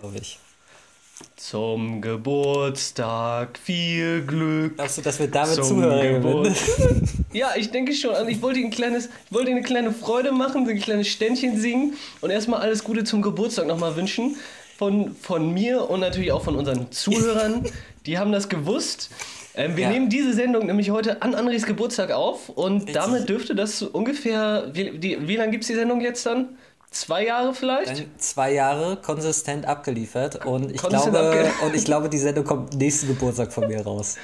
glaube ich. Zum Geburtstag viel Glück. Glaubst du, dass wir damit Zuhörer gewinnen? Ja, ich denke schon. Also ich wollte ein kleines, ich wollte eine kleine Freude machen, ein kleines Ständchen singen und erstmal alles Gute zum Geburtstag nochmal wünschen. Von, von mir und natürlich auch von unseren Zuhörern. Die haben das gewusst. Ähm, wir ja. nehmen diese Sendung nämlich heute an Andres Geburtstag auf und Richtig. damit dürfte das ungefähr. Wie, die, wie lange gibt es die Sendung jetzt dann? Zwei Jahre vielleicht? Dann zwei Jahre konsistent abgeliefert und ich, glaube, abge und ich glaube, die Sendung kommt nächsten Geburtstag von mir raus.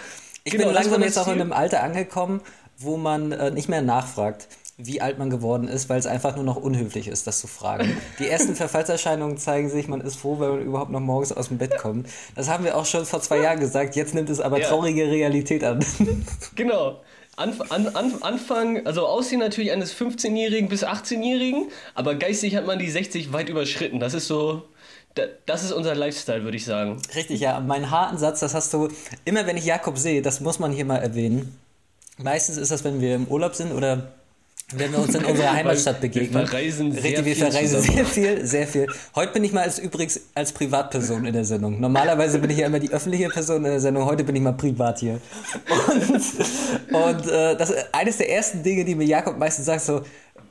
Ich genau, bin langsam jetzt auch in einem Alter angekommen, wo man äh, nicht mehr nachfragt, wie alt man geworden ist, weil es einfach nur noch unhöflich ist, das zu fragen. Die ersten Verfallserscheinungen zeigen sich, man ist froh, wenn man überhaupt noch morgens aus dem Bett kommt. Das haben wir auch schon vor zwei Jahren gesagt, jetzt nimmt es aber ja. traurige Realität an. Genau. Anf an, an, Anfang, also Aussehen natürlich eines 15-Jährigen bis 18-Jährigen, aber geistig hat man die 60 weit überschritten. Das ist so, das ist unser Lifestyle, würde ich sagen. Richtig, ja. Mein harten Satz, das hast du, immer wenn ich Jakob sehe, das muss man hier mal erwähnen. Meistens ist das, wenn wir im Urlaub sind oder wenn wir uns in unserer Heimatstadt begegnen. Wir verreisen sehr Richtig, wir verreisen sehr viel, sehr viel. Heute bin ich mal als übrigens als Privatperson in der Sendung. Normalerweise bin ich ja immer die öffentliche Person in der Sendung. Heute bin ich mal privat hier. Und, und äh, das ist eines der ersten Dinge, die mir Jakob meistens sagt, so,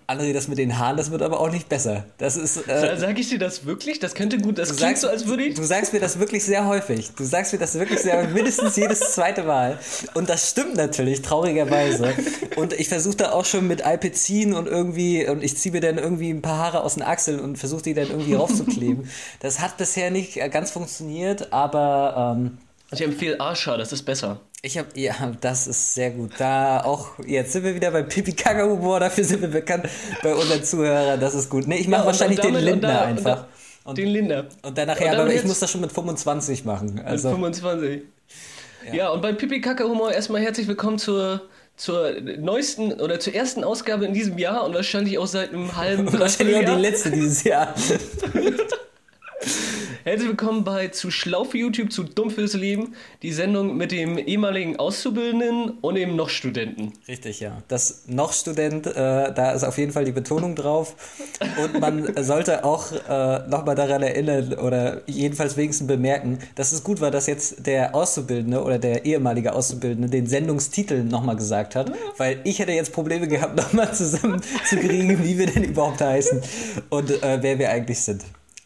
André, das mit den Haaren, das wird aber auch nicht besser. Das ist. Äh, Sag ich dir das wirklich? Das könnte gut. Das klingt sagst, so, als würde ich. Du sagst mir das wirklich sehr häufig. Du sagst mir das wirklich sehr mindestens jedes zweite Mal. Und das stimmt natürlich, traurigerweise. Und ich versuche da auch schon mit Alpezin und irgendwie und ich ziehe mir dann irgendwie ein paar Haare aus den Achseln und versuche die dann irgendwie raufzukleben. Das hat bisher nicht ganz funktioniert, aber. Ähm, ich empfehle Arsha, das ist besser. Ich habe, ja, das ist sehr gut. Da auch, jetzt sind wir wieder beim Pipi-Kaka-Humor, dafür sind wir bekannt bei unseren Zuhörern, das ist gut. Nee, ich mache ja, wahrscheinlich den Lindner da, einfach. Und da, und den Lindner. Und dann nachher, und aber ich muss das schon mit 25 machen. Also. Mit 25. Ja, ja und beim Pipi-Kaka-Humor erstmal herzlich willkommen zur zur neuesten oder zur ersten Ausgabe in diesem Jahr und wahrscheinlich auch seit einem halben Wahrscheinlich auch die letzte dieses Jahr. Herzlich willkommen bei Zu schlau für YouTube, zu dumm fürs Leben. Die Sendung mit dem ehemaligen Auszubildenden und dem Noch-Studenten. Richtig, ja. Das Noch-Student, äh, da ist auf jeden Fall die Betonung drauf. Und man sollte auch äh, nochmal daran erinnern oder jedenfalls wenigstens bemerken, dass es gut war, dass jetzt der Auszubildende oder der ehemalige Auszubildende den Sendungstitel nochmal gesagt hat. Weil ich hätte jetzt Probleme gehabt, nochmal zusammenzukriegen, wie wir denn überhaupt heißen und äh, wer wir eigentlich sind.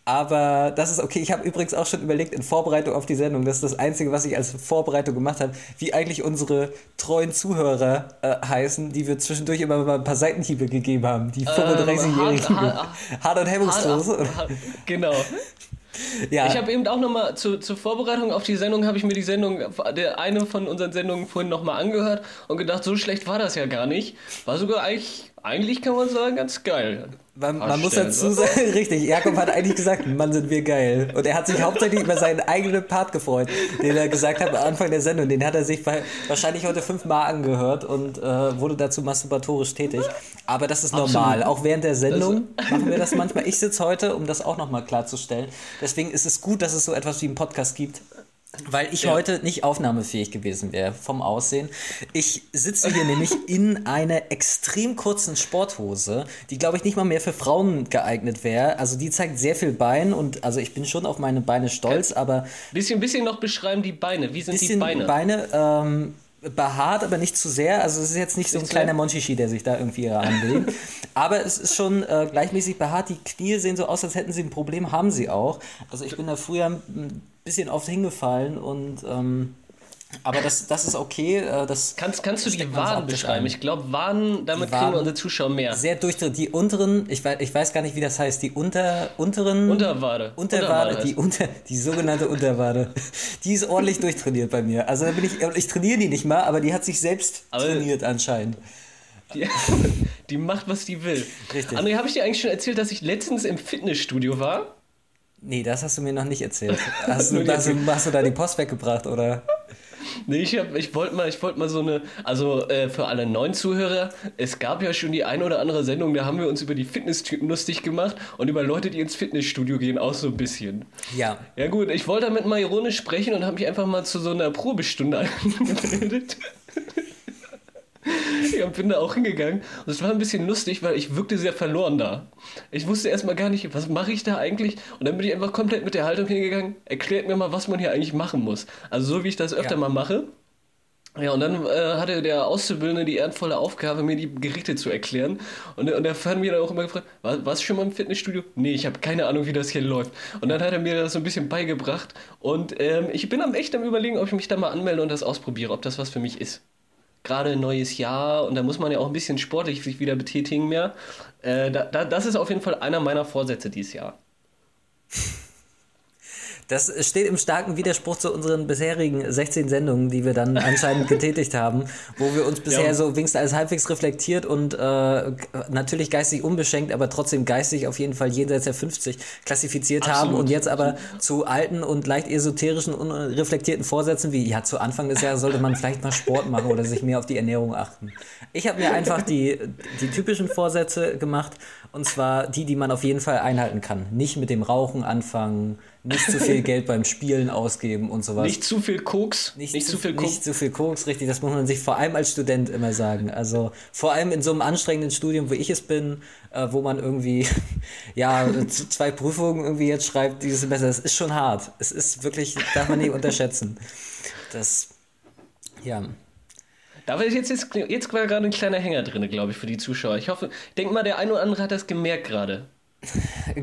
Aber das ist okay. Ich habe übrigens auch schon überlegt in Vorbereitung auf die Sendung, das ist das Einzige, was ich als Vorbereitung gemacht habe, wie eigentlich unsere treuen Zuhörer äh, heißen, die wir zwischendurch immer mal ein paar Seitenhiebe gegeben haben. Die 35-Jährigen. Ähm, hart, hart, und hemmungslos. genau. Ja. Ich habe eben auch nochmal zu, zur Vorbereitung auf die Sendung, habe ich mir die Sendung, der eine von unseren Sendungen vorhin nochmal angehört und gedacht, so schlecht war das ja gar nicht. War sogar eigentlich, eigentlich kann man sagen, ganz geil. Man, man muss dazu sagen, richtig, Jakob hat eigentlich gesagt, Mann, sind wir geil. Und er hat sich hauptsächlich über seinen eigenen Part gefreut, den er gesagt hat am Anfang der Sendung. Den hat er sich wahrscheinlich heute fünfmal angehört und äh, wurde dazu masturbatorisch tätig. Aber das ist normal. Absolut. Auch während der Sendung also. machen wir das manchmal. Ich sitze heute, um das auch nochmal klarzustellen. Deswegen ist es gut, dass es so etwas wie einen Podcast gibt, weil ich ja. heute nicht aufnahmefähig gewesen wäre vom Aussehen. Ich sitze hier nämlich in einer extrem kurzen Sporthose, die glaube ich nicht mal mehr für Frauen geeignet wäre. Also die zeigt sehr viel Bein und also ich bin schon auf meine Beine stolz, aber bisschen bisschen noch beschreiben die Beine. Wie sind die Beine? Beine ähm, behaart, aber nicht zu sehr. Also es ist jetzt nicht so ein kleiner Monchichi, der sich da irgendwie anlegt. aber es ist schon äh, gleichmäßig behaart. Die Knie sehen so aus, als hätten sie ein Problem, haben sie auch. Also ich bin da früher bisschen oft hingefallen und ähm, aber das, das ist okay. Äh, das, kannst kannst du die Waden beschreiben? Ich glaube, Waden, damit Waden kriegen wir unsere Zuschauer mehr. Sehr durchdringend. Die unteren, ich weiß, ich weiß gar nicht, wie das heißt, die unter, unteren. Unterwade. Unterwade, Unterwade die, unter, die sogenannte Unterwade. Die ist ordentlich durchtrainiert bei mir. Also da bin ich, ich trainiere die nicht mal, aber die hat sich selbst aber trainiert anscheinend. Die, die macht, was die will. Richtig. André, habe ich dir eigentlich schon erzählt, dass ich letztens im Fitnessstudio war? Nee, das hast du mir noch nicht erzählt. Hast du, hast, hast du da die Post weggebracht, oder? Nee, ich, ich wollte mal, wollt mal so eine, also äh, für alle neuen Zuhörer, es gab ja schon die ein oder andere Sendung, da haben wir uns über die Fitnesstypen lustig gemacht und über Leute, die ins Fitnessstudio gehen, auch so ein bisschen. Ja. Ja gut, ich wollte damit mal ironisch sprechen und habe mich einfach mal zu so einer Probestunde angemeldet. Ich bin da auch hingegangen und es war ein bisschen lustig, weil ich wirkte sehr verloren da. Ich wusste erstmal gar nicht, was mache ich da eigentlich? Und dann bin ich einfach komplett mit der Haltung hingegangen, erklärt mir mal, was man hier eigentlich machen muss. Also so wie ich das öfter ja. mal mache. Ja, und dann äh, hatte der Auszubildende die ehrenvolle Aufgabe, mir die Gerichte zu erklären. Und, und er hat mir dann auch immer gefragt, war, warst du schon mal im Fitnessstudio? Nee, ich habe keine Ahnung, wie das hier läuft. Und dann hat er mir das so ein bisschen beigebracht. Und ähm, ich bin am echt am überlegen, ob ich mich da mal anmelde und das ausprobiere, ob das was für mich ist. Gerade ein neues Jahr und da muss man ja auch ein bisschen sportlich sich wieder betätigen mehr. Äh, da, da, das ist auf jeden Fall einer meiner Vorsätze dieses Jahr. Das steht im starken Widerspruch zu unseren bisherigen 16 Sendungen, die wir dann anscheinend getätigt haben, wo wir uns bisher ja. so wenigstens als halbwegs reflektiert und äh, natürlich geistig unbeschenkt, aber trotzdem geistig auf jeden Fall jenseits der 50 klassifiziert Absolut. haben und jetzt aber zu alten und leicht esoterischen, unreflektierten Vorsätzen wie, ja, zu Anfang des Jahres sollte man vielleicht mal Sport machen oder sich mehr auf die Ernährung achten. Ich habe mir einfach die, die typischen Vorsätze gemacht und zwar die, die man auf jeden Fall einhalten kann. Nicht mit dem Rauchen anfangen, nicht zu viel Geld beim Spielen ausgeben und sowas. Nicht zu viel Koks. Nicht, nicht zu, zu, viel Koks. Nicht zu viel Koks, richtig. Das muss man sich vor allem als Student immer sagen. Also vor allem in so einem anstrengenden Studium, wo ich es bin, äh, wo man irgendwie ja zwei Prüfungen irgendwie jetzt schreibt dieses Semester. Das ist schon hart. Es ist wirklich, darf man nicht unterschätzen. Das, ja. Da ist jetzt, jetzt, jetzt gerade ein kleiner Hänger drin, glaube ich, für die Zuschauer. Ich hoffe, denk mal, der eine oder andere hat das gemerkt gerade.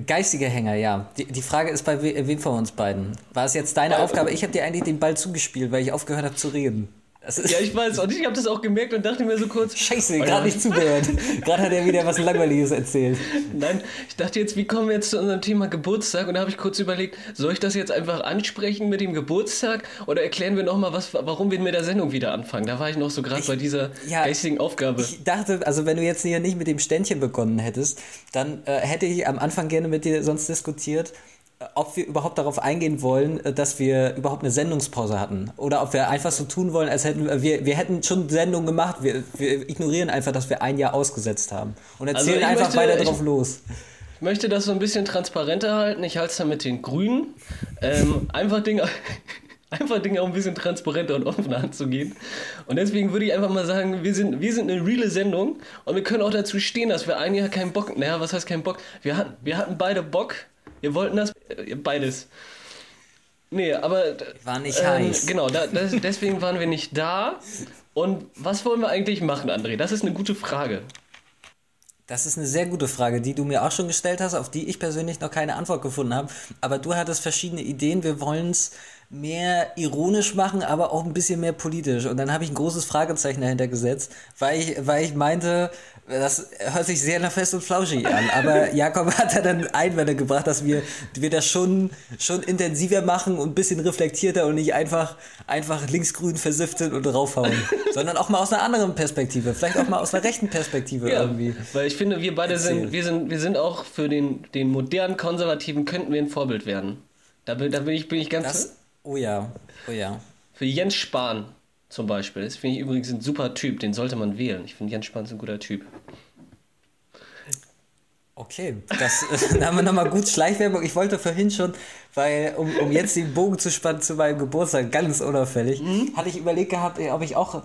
Geistige Hänger, ja. Die, die Frage ist bei we, wem von uns beiden? War es jetzt deine Aufgabe? Ich habe dir eigentlich den Ball zugespielt, weil ich aufgehört habe zu reden ja, ich weiß. Und ich habe das auch gemerkt und dachte mir so kurz. Scheiße, gerade nicht zugehört. gerade hat er wieder was Langweiliges erzählt. Nein, ich dachte jetzt, wie kommen wir jetzt zu unserem Thema Geburtstag? Und da habe ich kurz überlegt, soll ich das jetzt einfach ansprechen mit dem Geburtstag? Oder erklären wir nochmal, warum wir mit der Sendung wieder anfangen? Da war ich noch so gerade bei dieser ja, geistigen Aufgabe. Ich dachte, also wenn du jetzt hier nicht mit dem Ständchen begonnen hättest, dann äh, hätte ich am Anfang gerne mit dir sonst diskutiert ob wir überhaupt darauf eingehen wollen, äh, dass wir überhaupt eine Sendungspause hatten. Oder ob wir einfach so tun wollen, als hätten wir, wir hätten schon Sendungen gemacht. Wir, wir ignorieren einfach, dass wir ein Jahr ausgesetzt haben. Und also erzählen also einfach möchte, weiter drauf ich, los. Ich möchte das so ein bisschen transparenter halten. Ich halte es da mit den Grünen. Ähm, einfach Dinge. Einfach Dinge auch ein bisschen transparenter und offener anzugehen. Und deswegen würde ich einfach mal sagen, wir sind, wir sind eine reale Sendung und wir können auch dazu stehen, dass wir ein Jahr keinen Bock, naja, was heißt keinen Bock? Wir hatten, wir hatten beide Bock, wir wollten das äh, beides. Nee, aber. War nicht ähm, heiß. Genau, da, das, deswegen waren wir nicht da. Und was wollen wir eigentlich machen, André? Das ist eine gute Frage. Das ist eine sehr gute Frage, die du mir auch schon gestellt hast, auf die ich persönlich noch keine Antwort gefunden habe. Aber du hattest verschiedene Ideen. Wir wollen es mehr ironisch machen, aber auch ein bisschen mehr politisch. Und dann habe ich ein großes Fragezeichen dahinter gesetzt, weil ich, weil ich meinte, das hört sich sehr nach fest und flauschig an. Aber Jakob hat da dann Einwände gebracht, dass wir, wir das schon, schon intensiver machen und ein bisschen reflektierter und nicht einfach, einfach linksgrün versiftet und raufhauen. sondern auch mal aus einer anderen Perspektive. Vielleicht auch mal aus einer rechten Perspektive ja, irgendwie. Weil ich finde, wir beide erzählen. sind, wir sind, wir sind auch für den, den modernen Konservativen könnten wir ein Vorbild werden. Da bin, da bin ich, bin ich ganz. Das, oh ja, oh ja. Für Jens Spahn zum Beispiel. Das finde ich übrigens ein super Typ, den sollte man wählen. Ich finde Jens Spahn ein guter Typ. Okay, das haben wir nochmal gut Schleichwerbung. Ich wollte vorhin schon, weil, um, um jetzt den Bogen zu spannen zu meinem Geburtstag, ganz unauffällig, mhm. hatte ich überlegt gehabt, ob ich auch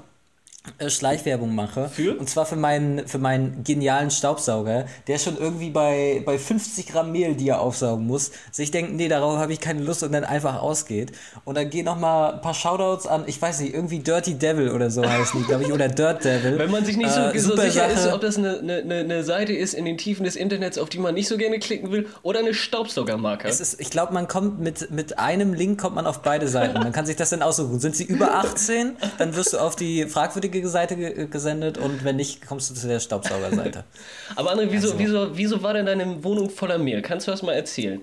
Schleichwerbung mache. Für? Und zwar für meinen, für meinen genialen Staubsauger, der schon irgendwie bei, bei 50 Gramm Mehl, die er aufsaugen muss, sich denkt, nee, darauf habe ich keine Lust und dann einfach ausgeht. Und dann gehen nochmal ein paar Shoutouts an, ich weiß nicht, irgendwie Dirty Devil oder so heißt die, glaube ich, oder Dirt Devil. Wenn man sich nicht so, äh, so sicher Sache. ist, ob das eine, eine, eine Seite ist in den Tiefen des Internets, auf die man nicht so gerne klicken will, oder eine Staubsaugermarke. Es ist, ich glaube, man kommt mit, mit einem Link kommt man auf beide Seiten. Man kann sich das dann aussuchen. Sind sie über 18, dann wirst du auf die fragwürdige richtige Seite ge gesendet und wenn nicht, kommst du zu der Staubsaugerseite. Aber André, wieso, also. wieso, wieso war denn deine Wohnung voller Mehl? Kannst du das mal erzählen?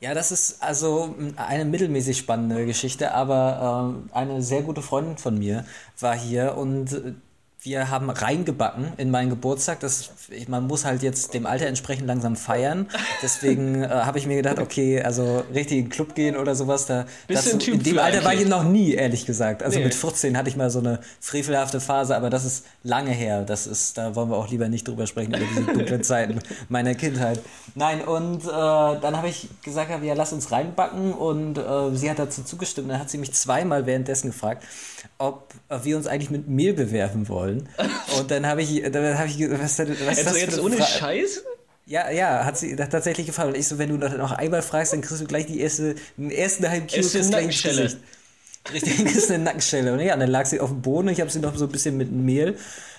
Ja, das ist also eine mittelmäßig spannende Geschichte, aber äh, eine sehr gute Freundin von mir war hier und äh, wir haben reingebacken in meinen Geburtstag. Das, man muss halt jetzt dem Alter entsprechend langsam feiern. Deswegen äh, habe ich mir gedacht, okay, also richtig in den Club gehen oder sowas, da das, in dem Alter war ich noch nie, ehrlich gesagt. Also nee. mit 14 hatte ich mal so eine frevelhafte Phase, aber das ist lange her. Das ist, da wollen wir auch lieber nicht drüber sprechen, über diese dunklen Zeiten meiner Kindheit. Nein, und äh, dann habe ich gesagt, ja, lass uns reinbacken und äh, sie hat dazu zugestimmt. Dann hat sie mich zweimal währenddessen gefragt, ob wir uns eigentlich mit Mehl bewerfen wollen. Und dann habe ich, dann habe ich, was, was ist das jetzt ohne Fra- Scheiß? Ja, ja, hat sie tatsächlich gefallen. Und ich so, wenn du noch, einmal fragst, dann kriegst du gleich die erste, den ersten halben Kilo du gleich ins Nackenstelle. Gesicht. Richtig, das ist eine Nackenstelle. Und ja, dann lag sie auf dem Boden und ich habe sie noch so ein bisschen mit Mehl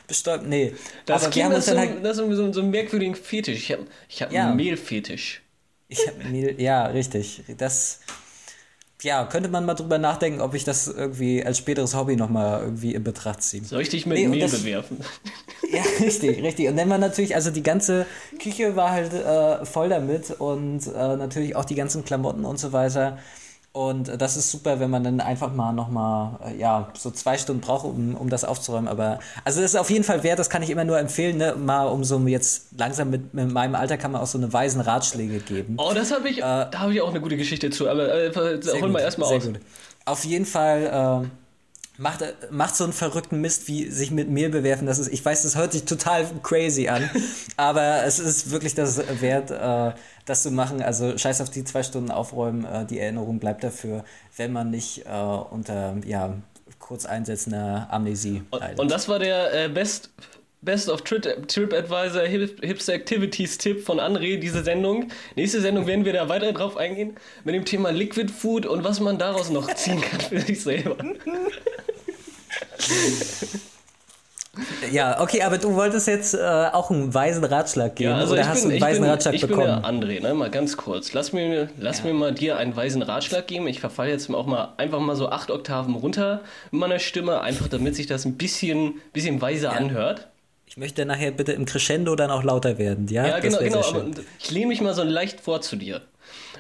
bestäubt. Nee, Das aber klingt haben nach so, halt... nach so, so, so einem merkwürdigen Fetisch. Ich habe ich hab Ja. einen Mehlfetisch. Ich hab Mehl, ja, richtig. Das, ja, könnte man mal drüber nachdenken, ob ich das irgendwie als späteres Hobby nochmal irgendwie in Betracht ziehe. Soll ich dich mit Nee, das- bewerfen? Ja, richtig, richtig. Und dann war natürlich, also die ganze Küche war halt äh, voll damit und äh, natürlich auch die ganzen Klamotten und so weiter. Und äh, das ist super, wenn man dann einfach mal nochmal, äh, ja, so zwei Stunden braucht, um, um das aufzuräumen. Aber, also das ist auf jeden Fall wert, das kann ich immer nur empfehlen, ne? mal um so jetzt langsam mit, mit meinem Alter kann man auch so eine weisen Ratschläge geben. Oh, das habe ich, da habe ich auch eine gute Geschichte zu. Aber äh, Sehr hol mal gut, erstmal aus. Gut. Auf jeden Fall äh, macht, macht so einen verrückten Mist, wie sich mit Mehl bewerfen. Das ist, ich weiß, das hört sich total crazy an, aber es ist wirklich das wert, äh, das zu machen. Also scheiß auf die zwei Stunden aufräumen, äh, die Erinnerung bleibt dafür, wenn man nicht äh, unter ja, kurz einsetzender Amnesie leidet. Und das war der äh, Best, Best of Trip, TripAdvisor Hip, Hipster Activities Tipp von André, diese Sendung. Nächste Sendung werden wir da weiter drauf eingehen mit dem Thema Liquid Food und was man daraus noch ziehen kann für sich selber. ja, okay, aber du wolltest jetzt äh, auch einen weisen Ratschlag geben Ja, also oder ich hast bin, du einen ich weisen bin, Ratschlag ich bin bekommen? der André, ne? mal ganz kurz. Lass mir, lass mir mal dir einen weisen Ratschlag geben. Ich verfalle jetzt auch mal einfach mal so acht Oktaven runter in meiner Stimme, einfach damit sich das ein bisschen, bisschen weiser anhört. Ich möchte nachher bitte im Crescendo dann auch lauter werden, ja? Ja, genau, genau. ich lehne mich mal so leicht vor zu dir.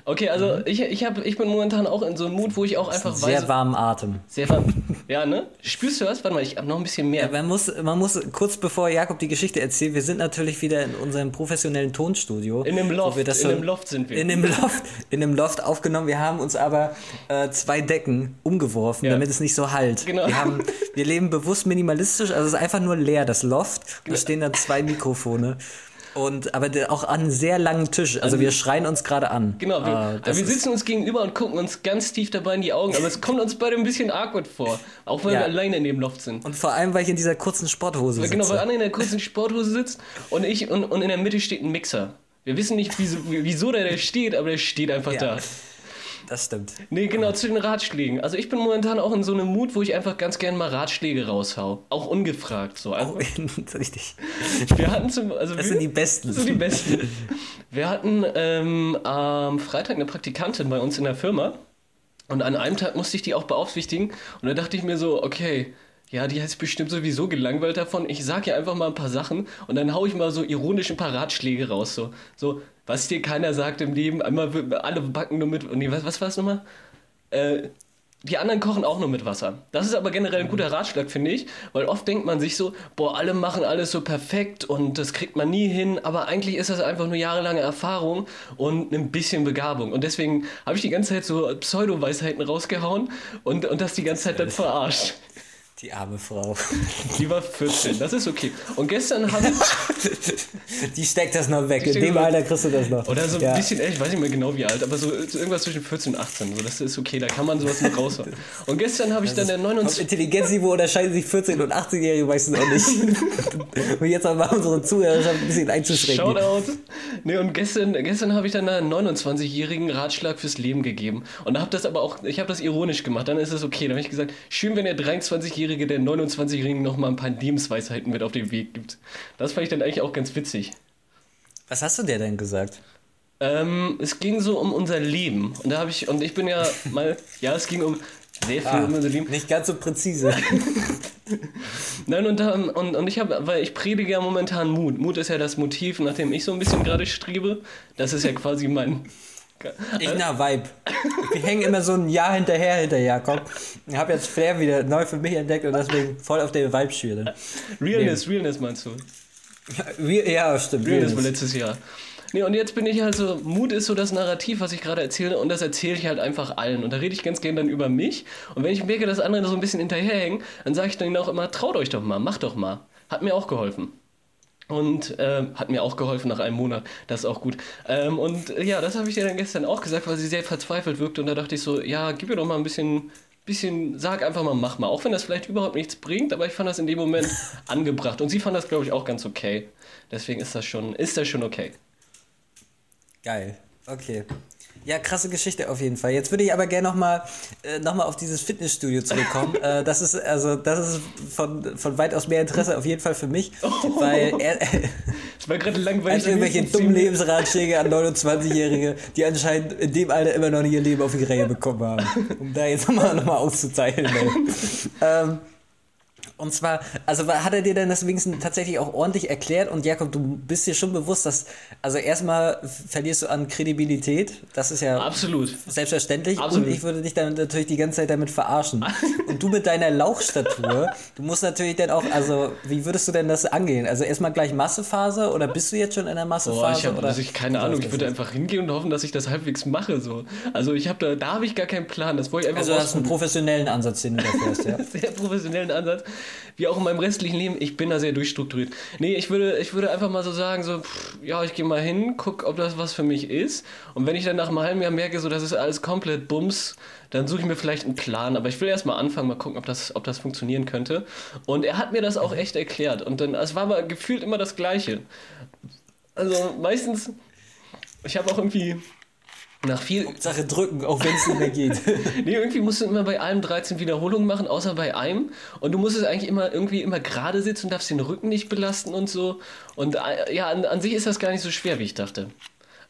Okay, also Mhm. ich, ich, hab, ich bin momentan auch in so einem Mut, wo ich auch einfach Sehr weiß. warmen Atem. Sehr warm. Ja, ne? Spürst du das? Warte mal, ich hab noch ein bisschen mehr. Man muss, man muss kurz bevor Jakob die Geschichte erzählt, wir sind natürlich wieder in unserem professionellen Tonstudio. In dem Loft, in dem Loft sind wir. In dem Loft, in dem Loft aufgenommen. Wir haben uns aber äh, zwei Decken umgeworfen, Ja. damit es nicht so halt. Genau. Wir, haben, wir leben bewusst minimalistisch, also es ist einfach nur leer, das Loft. Da stehen dann zwei Mikrofone. Und, aber auch an einem sehr langen Tisch. Also wir schreien uns gerade an. Genau, wir, Äh, also wir sitzen uns gegenüber und gucken uns ganz tief dabei in die Augen, aber es kommt uns beide ein bisschen awkward vor. Auch weil Ja. wir alleine in dem Loft sind. Und vor allem, weil ich in dieser kurzen Sporthose sitze. Genau, weil Anne in der kurzen Sporthose sitzt und ich und, und in der Mitte steht ein Mixer. Wir wissen nicht, wieso, wieso der da steht, aber der steht einfach Ja. da. Das stimmt. Nee, genau, zu den Ratschlägen. Also ich bin momentan auch in so einem Mut, wo ich einfach ganz gerne mal Ratschläge raushau. Auch ungefragt so. Einfach. Oh, richtig. Wir hatten zum, also Das wir, sind die besten. Das sind die besten. Wir hatten ähm, am Freitag eine Praktikantin bei uns in der Firma und an einem Tag musste ich die auch beaufsichtigen und da dachte ich mir so, okay, ja, die ist bestimmt sowieso gelangweilt davon. Ich sag ihr einfach mal ein paar Sachen und dann hau ich mal so ironisch ein paar Ratschläge raus. So, so was dir keiner sagt im Leben, einmal alle backen nur mit. Nee, was, was war es nochmal? Äh, die anderen kochen auch nur mit Wasser. Das ist aber generell ein guter Ratschlag, finde ich, weil oft denkt man sich so, boah, alle machen alles so perfekt und das kriegt man nie hin, aber eigentlich ist das einfach nur jahrelange Erfahrung und ein bisschen Begabung. Und deswegen habe ich die ganze Zeit so Pseudo-Weisheiten rausgehauen und, und das die ganze Zeit dann verarscht. Die arme Frau. Die war 14, das ist okay. Und gestern habe ich, Die steckt das noch weg. In dem Alter kriegst du das noch. oder so ein ja. bisschen, ich weiß nicht mehr genau wie alt, aber so irgendwas zwischen 14 und 18, so das ist okay, da kann man sowas mit raushauen. Und gestern habe ich dann der Auf 29... Intelligenzniveau unterscheiden sich 14- und 18-Jährige meistens auch nicht. und jetzt auch mal unsere Zuhörer ein bisschen einzuschränken. Shoutout. Nee, und gestern, gestern habe ich dann einen 29-jährigen Ratschlag fürs Leben gegeben. Und habe das aber auch, ich habe das ironisch gemacht, dann ist es okay. Dann habe ich gesagt, schön, wenn der 23-Jährige der 29-Jährigen noch mal ein paar Lebensweisheiten mit auf den Weg gibt. Das fand ich dann eigentlich auch ganz witzig. Was hast du dir denn gesagt? Ähm, es ging so um unser Leben. Und da habe ich, und ich bin ja mal, ja, es ging um sehr viel um unser Leben. Nicht ganz so präzise. Nein, und, da, und, und ich habe, weil ich predige ja momentan Mut. Mut ist ja das Motiv, nach dem ich so ein bisschen gerade strebe. Das ist ja quasi mein. Ich na Vibe. Wir hängen immer so ein Jahr hinterher hinter Jakob. Ich habe jetzt Flair wieder neu für mich entdeckt und deswegen voll auf der Vibe-Schiene. Realness, Realness meinst du? Wie- Ja, stimmt. Realness war letztes Jahr. Nee, und jetzt bin ich halt so, Mut ist so das Narrativ, was ich gerade erzähle, und das erzähle ich halt einfach allen. Und da rede ich ganz gerne dann über mich. Und wenn ich merke, dass andere so ein bisschen hinterherhängen, dann sage ich dann auch immer, traut euch doch mal, macht doch mal. Hat mir auch geholfen. Und ähm, hat mir auch geholfen nach einem Monat. Das ist auch gut. Ähm, und äh, ja, das habe ich dir dann gestern auch gesagt, weil sie sehr verzweifelt wirkte. Und da dachte ich so, ja, gib ihr doch mal ein bisschen, bisschen, sag einfach mal, mach mal. Auch wenn das vielleicht überhaupt nichts bringt, aber ich fand das in dem Moment angebracht. Und sie fand das, glaube ich, auch ganz okay. Deswegen ist das schon, ist das schon okay. Geil. Okay. Ja, krasse Geschichte auf jeden Fall. Jetzt würde ich aber gerne nochmal äh, noch auf dieses Fitnessstudio zurückkommen. äh, das ist also das ist von, von weitaus mehr Interesse auf jeden Fall für mich, oh. weil er, das war gerade langweilig. Irgendwelche dummen Lebensratschläge an 29-Jährige, die anscheinend in dem Alter immer noch nicht ihr Leben auf die Reihe bekommen haben. Um da jetzt nochmal noch mal aufzuzeichnen. ähm, und zwar, also hat er dir denn das wenigstens tatsächlich auch ordentlich erklärt? Und Jakob, du bist dir schon bewusst, dass, also erstmal verlierst du an Kredibilität. Das ist ja Absolut. selbstverständlich. Absolut. Und ich würde dich dann natürlich die ganze Zeit damit verarschen. Und du mit deiner Lauchstatur, du musst natürlich dann auch, also wie würdest du denn das angehen? Also erstmal gleich Massephase oder bist du jetzt schon in der Massephase? Boah, ich habe also keine Ahnung, ich würde einfach hingehen und hoffen, dass ich das halbwegs mache. So. Also ich habe da, da habe ich gar keinen Plan. Das wollte ich einfach Also du hast einen professionellen Ansatz, den du da fährst, ja. Sehr professionellen Ansatz wie auch in meinem restlichen Leben, ich bin da sehr durchstrukturiert. Nee, ich würde, ich würde einfach mal so sagen, so, pff, ja, ich gehe mal hin, guck, ob das was für mich ist. Und wenn ich dann nach einem halben Jahr merke, so, das ist alles komplett Bums, dann suche ich mir vielleicht einen Plan. Aber ich will erst mal anfangen, mal gucken, ob das, ob das funktionieren könnte. Und er hat mir das auch echt erklärt. Und dann, es war aber gefühlt immer das Gleiche. Also meistens, ich habe auch irgendwie nach viel. Sache drücken, auch wenn es nicht mehr geht. nee, irgendwie musst du immer bei allem 13 Wiederholungen machen, außer bei einem. Und du musst es eigentlich immer irgendwie immer gerade sitzen und darfst den Rücken nicht belasten und so. Und äh, ja, an, an sich ist das gar nicht so schwer, wie ich dachte.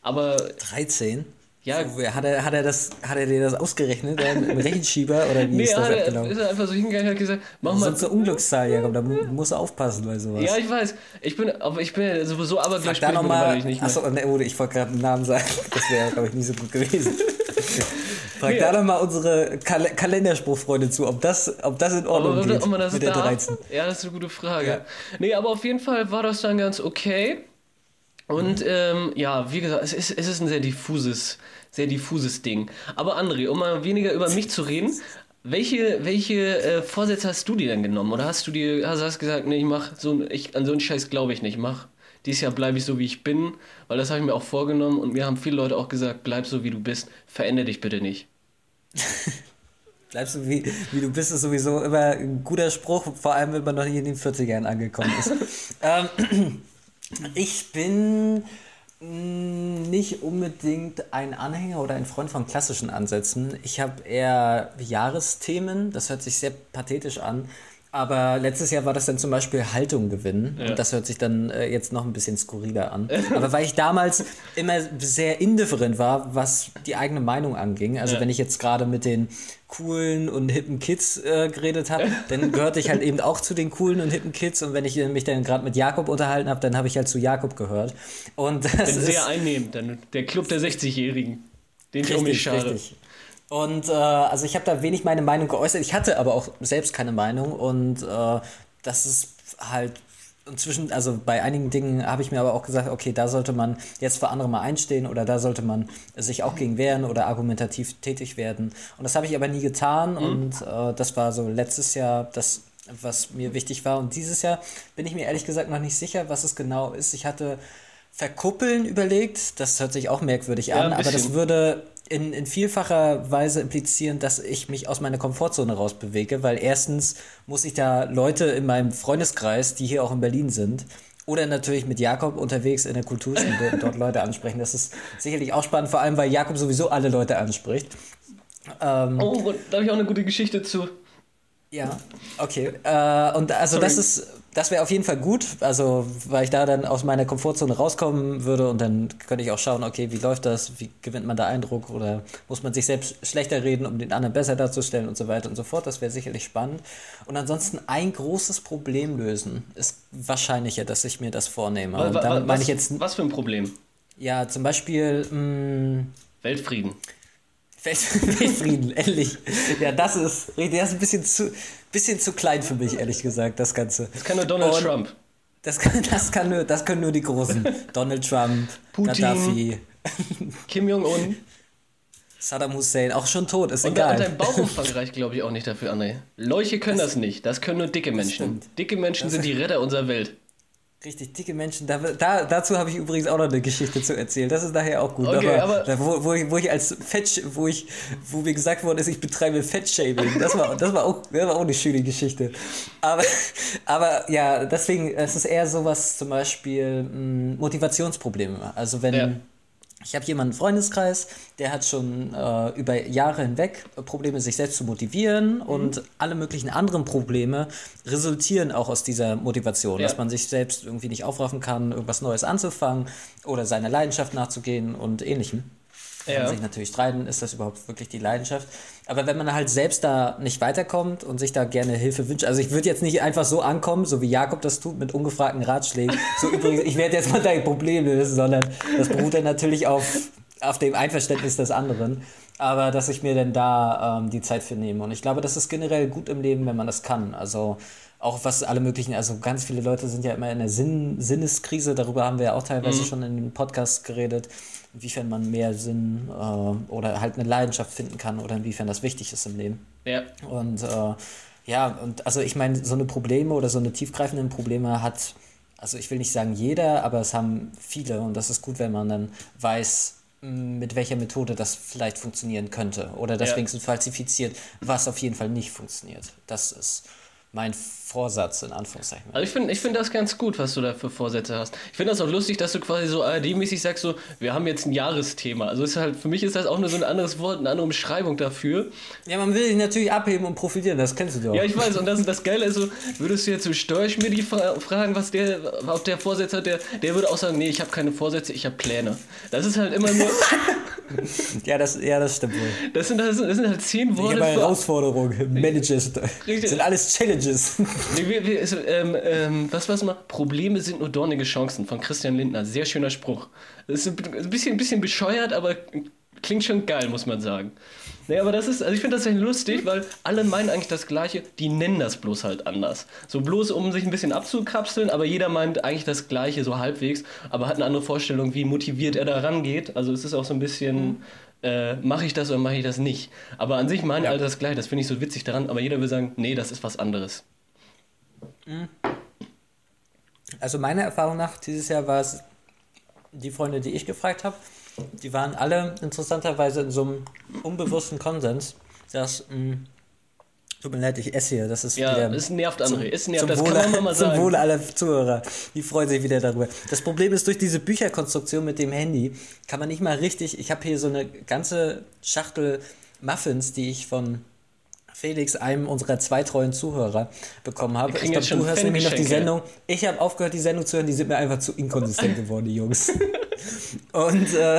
Aber. 13? Ja, hat, er, hat, er das, hat er dir das ausgerechnet, im Rechenschieber oder wie nee, ist das abgelaufen? ist er einfach so hingegangen und hat gesagt, mach mal. Ist eine Unglückszahl, Jakob, da musst du aufpassen bei sowas. Ja, ich weiß. Ich bin, aber ich bin ja sowieso aber gleich da nochmal. Ich nicht Achso, ne, ich wollte gerade einen Namen sagen. Das wäre, glaube ich, nicht so gut gewesen. Frag nee, da doch mal unsere Kal Kalenderspruchfreunde zu, ob das, ob das in Ordnung geht ob man das mit der 13. Ja, das ist eine gute Frage. Ja. Nee, aber auf jeden Fall war das dann ganz okay. Und mhm. ähm, ja, wie gesagt, es ist, es ist ein sehr diffuses sehr diffuses Ding. Aber André, um mal weniger über mich zu reden, welche, welche äh, Vorsätze hast du dir denn genommen? Oder hast du dir hast, hast gesagt, nee, ich mach so ich, an so einen Scheiß glaube ich nicht, mach. Dieses Jahr bleibe ich so, wie ich bin, weil das habe ich mir auch vorgenommen und mir haben viele Leute auch gesagt, bleib so, wie du bist, verändere dich bitte nicht. Bleibst du wie, wie du bist, ist sowieso immer ein guter Spruch, vor allem wenn man noch nicht in den 40ern angekommen ist. ähm, ich bin nicht unbedingt ein Anhänger oder ein Freund von klassischen Ansätzen. Ich habe eher Jahresthemen, das hört sich sehr pathetisch an, aber letztes Jahr war das dann zum Beispiel Haltung gewinnen. Ja. Und das hört sich dann äh, jetzt noch ein bisschen skurriler an. Aber weil ich damals immer sehr indifferent war, was die eigene Meinung anging. Also ja. wenn ich jetzt gerade mit den coolen und hippen Kids äh, geredet habe, dann gehörte ich halt eben auch zu den coolen und hippen Kids. Und wenn ich mich dann gerade mit Jakob unterhalten habe, dann habe ich halt zu Jakob gehört. Und das ist sehr einnehmend, dann der Club der 60-Jährigen. Den ich mich schade. Richtig. Und äh, also ich habe da wenig meine Meinung geäußert. Ich hatte aber auch selbst keine Meinung und äh, das ist halt inzwischen, also bei einigen Dingen habe ich mir aber auch gesagt, okay, da sollte man jetzt für andere mal einstehen oder da sollte man sich auch gegen wehren oder argumentativ tätig werden. Und das habe ich aber nie getan mhm. und äh, das war so letztes Jahr das, was mir wichtig war. Und dieses Jahr bin ich mir ehrlich gesagt noch nicht sicher, was es genau ist. Ich hatte verkuppeln überlegt, das hört sich auch merkwürdig ja, an, aber das würde in, in vielfacher Weise implizieren, dass ich mich aus meiner Komfortzone rausbewege, weil erstens muss ich da Leute in meinem Freundeskreis, die hier auch in Berlin sind, oder natürlich mit Jakob unterwegs in der Kulturstunde dort Leute ansprechen. Das ist sicherlich auch spannend, vor allem weil Jakob sowieso alle Leute anspricht. Ähm, oh, da habe ich auch eine gute Geschichte zu. Ja, okay. Äh, und also Sorry. das ist das wäre auf jeden Fall gut, also weil ich da dann aus meiner Komfortzone rauskommen würde und dann könnte ich auch schauen, okay, wie läuft das, wie gewinnt man da Eindruck oder muss man sich selbst schlechter reden, um den anderen besser darzustellen und so weiter und so fort. Das wäre sicherlich spannend. Und ansonsten ein großes Problem lösen ist wahrscheinlicher, dass ich mir das vornehme. Und damit meine ich jetzt. Was für ein Problem? Ja, zum Beispiel. Mh, mm, Weltfrieden. Weltfrieden, endlich. Ja, das ist, das ist ein bisschen zu, bisschen zu klein für mich, ehrlich gesagt, das Ganze. Das kann nur Donald Und Trump. Das, kann, das, kann nur, das können nur die Großen. Donald Trump, Putin, Gaddafi, Kim Jong-un. Saddam Hussein, auch schon tot, ist und egal. Und dein Bauchumfang reicht, glaube ich, auch nicht dafür, André. Leuche können das, das nicht, das können nur dicke Menschen. Dicke Menschen das sind die Retter unserer Welt. Richtig dicke Menschen. Da, da, dazu habe ich übrigens auch noch eine Geschichte zu erzählen. Das ist nachher auch gut. Okay, aber, aber- wo, wo, ich, wo ich als Fett, wo ich, wo mir gesagt worden ist, ich betreibe Fettshaming. Das war, das war auch, das war auch eine schöne Geschichte. Aber, aber ja, deswegen, es ist eher sowas, zum Beispiel mh, Motivationsprobleme. Also wenn Ja. Ich habe jemanden im Freundeskreis, der hat schon äh, über Jahre hinweg Probleme, sich selbst zu motivieren Mhm. und alle möglichen anderen Probleme resultieren auch aus dieser Motivation, Ja. dass man sich selbst irgendwie nicht aufraffen kann, irgendwas Neues anzufangen oder seiner Leidenschaft nachzugehen und ähnlichem. Kann Ja. sich natürlich streiten, ist das überhaupt wirklich die Leidenschaft. Aber wenn man halt selbst da nicht weiterkommt und sich da gerne Hilfe wünscht, also ich würde jetzt nicht einfach so ankommen, so wie Jakob das tut, mit ungefragten Ratschlägen. So übrigens, ich werde jetzt mal dein Problem lösen, sondern das beruht dann natürlich auf, auf dem Einverständnis des anderen. Aber dass ich mir dann da ähm, die Zeit für nehme. Und ich glaube, das ist generell gut im Leben, wenn man das kann. Also auch was alle möglichen, also ganz viele Leute sind ja immer in der Sinn, Sinneskrise, darüber haben wir ja auch teilweise schon in den Podcasts geredet, inwiefern man mehr Sinn äh, oder halt eine Leidenschaft finden kann oder inwiefern das wichtig ist im Leben. Ja. Und äh, ja, und also ich meine, so eine Probleme oder so eine tiefgreifenden Probleme hat, also ich will nicht sagen jeder, aber es haben viele und das ist gut, wenn man dann weiß, mh, mit welcher Methode das vielleicht funktionieren könnte oder das Ja. wenigstens falsifiziert, was auf jeden Fall nicht funktioniert. Das ist mein Vorsatz in Anführungszeichen. Also ich finde ich find das ganz gut, was du da für Vorsätze hast. Ich finde das auch lustig, dass du quasi so ARD-mäßig sagst, so, wir haben jetzt ein Jahresthema. Also ist halt, für mich ist das auch nur so ein anderes Wort, eine andere Beschreibung dafür. Ja, man will sich natürlich abheben und profitieren, das kennst du doch. Ja, ich weiß, und das, das Geile ist so, würdest du jetzt so Steuerschmiedi fra fragen, was der, ob der Vorsätze hat, der, der würde auch sagen, nee, ich habe keine Vorsätze, ich habe Pläne. Das ist halt immer nur, ja, das, ja, das stimmt wohl. das sind, das sind, das sind halt zehn Ich Worte habe für, Herausforderungen, Managers, Richtig. sind alles Challenges. Ähm, ähm, was war's mal? Probleme sind nur dornige Chancen von Christian Lindner. Sehr schöner Spruch. Das ist ein bisschen, ein bisschen bescheuert, aber klingt schon geil, muss man sagen. Nee, aber das ist, also ich finde das echt lustig, weil alle meinen eigentlich das Gleiche, die nennen das bloß halt anders. So bloß, um sich ein bisschen abzukapseln, aber jeder meint eigentlich das Gleiche, so halbwegs, aber hat eine andere Vorstellung, wie motiviert er da rangeht. Also es ist auch so ein bisschen, äh, mache ich das oder mache ich das nicht. Aber an sich meinen alle das Gleiche, das finde ich so witzig daran, aber jeder will sagen, nee, das ist was anderes. Also meiner Erfahrung nach dieses Jahr war es die Freunde, die ich gefragt habe, die waren alle interessanterweise in so einem unbewussten Konsens, dass mh, tut mir leid, ich esse hier, das ist Ja, wieder es nervt André, es nervt, zum das Wohle, kann man mal zum sagen. Wohle aller Zuhörer. Die freuen sich wieder darüber. Das Problem ist, durch diese Bücherkonstruktion mit dem Handy kann man nicht mal richtig. Ich habe hier so eine ganze Schachtel Muffins, die ich von Felix, einem unserer zwei treuen Zuhörer, bekommen habe. Ich glaube, du hörst nämlich noch die. Sendung. Ich habe aufgehört, die Sendung zu hören. Die sind mir einfach zu inkonsistent geworden, die Jungs. Und äh,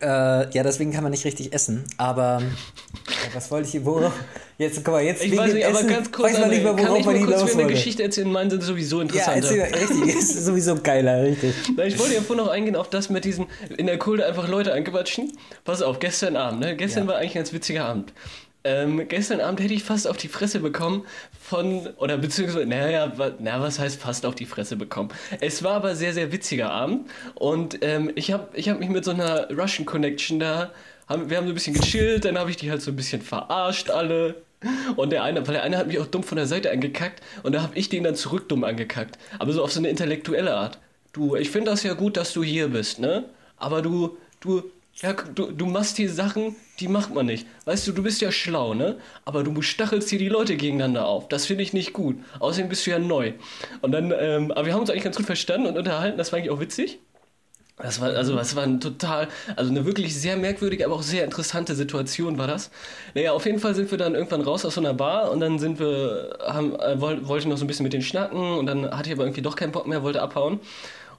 äh, ja, deswegen kann man nicht richtig essen. Aber ja, was wollte ich hier? Worauf? Jetzt, guck mal, jetzt Ich weiß nicht, aber Essen ganz kurz, weiß man nicht mehr, kann ich mal kurz mir eine. Geschichte erzählen? Meine sind sowieso Ja, interessanter. erzähl, richtig, ist sowieso geiler, richtig. Na, ich wollte ja vorhin noch eingehen auf das mit diesem in der Kulde einfach Leute anquatschen. Pass auf, gestern Abend, ne? Gestern Ja. war eigentlich ein ganz witziger Abend. Ähm, gestern Abend hätte ich fast auf die Fresse bekommen von, oder beziehungsweise, naja, na, was heißt fast auf die Fresse bekommen? Es war aber sehr, sehr witziger Abend und ähm, ich habe ich hab mich mit so einer Russian Connection da, haben, wir haben so ein bisschen gechillt, dann habe ich die halt so ein bisschen verarscht alle. Und der eine, weil der eine hat mich auch dumm von der Seite angekackt und da habe ich den dann zurück dumm angekackt. Aber so auf so eine intellektuelle Art. Du, ich finde das ja gut, dass du hier bist, ne? Aber du, du, ja, du, du machst hier Sachen, die macht man nicht. Weißt du, du bist ja schlau, ne? Aber du stachelst hier die Leute gegeneinander auf. Das finde ich nicht gut. Außerdem bist du ja neu. Und dann, ähm, aber wir haben uns eigentlich ganz gut verstanden und unterhalten. Das war eigentlich auch witzig. Das war, also, das war ein total, also eine wirklich sehr merkwürdige, aber auch sehr interessante Situation war das. Naja, auf jeden Fall sind wir dann irgendwann raus aus so einer Bar und dann sind wir, haben, äh, woll, wollte noch so ein bisschen mit den schnacken und dann hatte ich aber irgendwie doch keinen Bock mehr, wollte abhauen.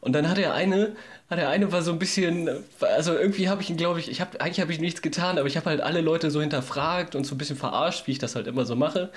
Und dann hat der eine, hat der eine war so ein bisschen, also irgendwie habe ich ihn, glaube ich, ich habe eigentlich habe ich nichts getan, aber ich habe halt alle Leute so hinterfragt und so ein bisschen verarscht, wie ich das halt immer so mache.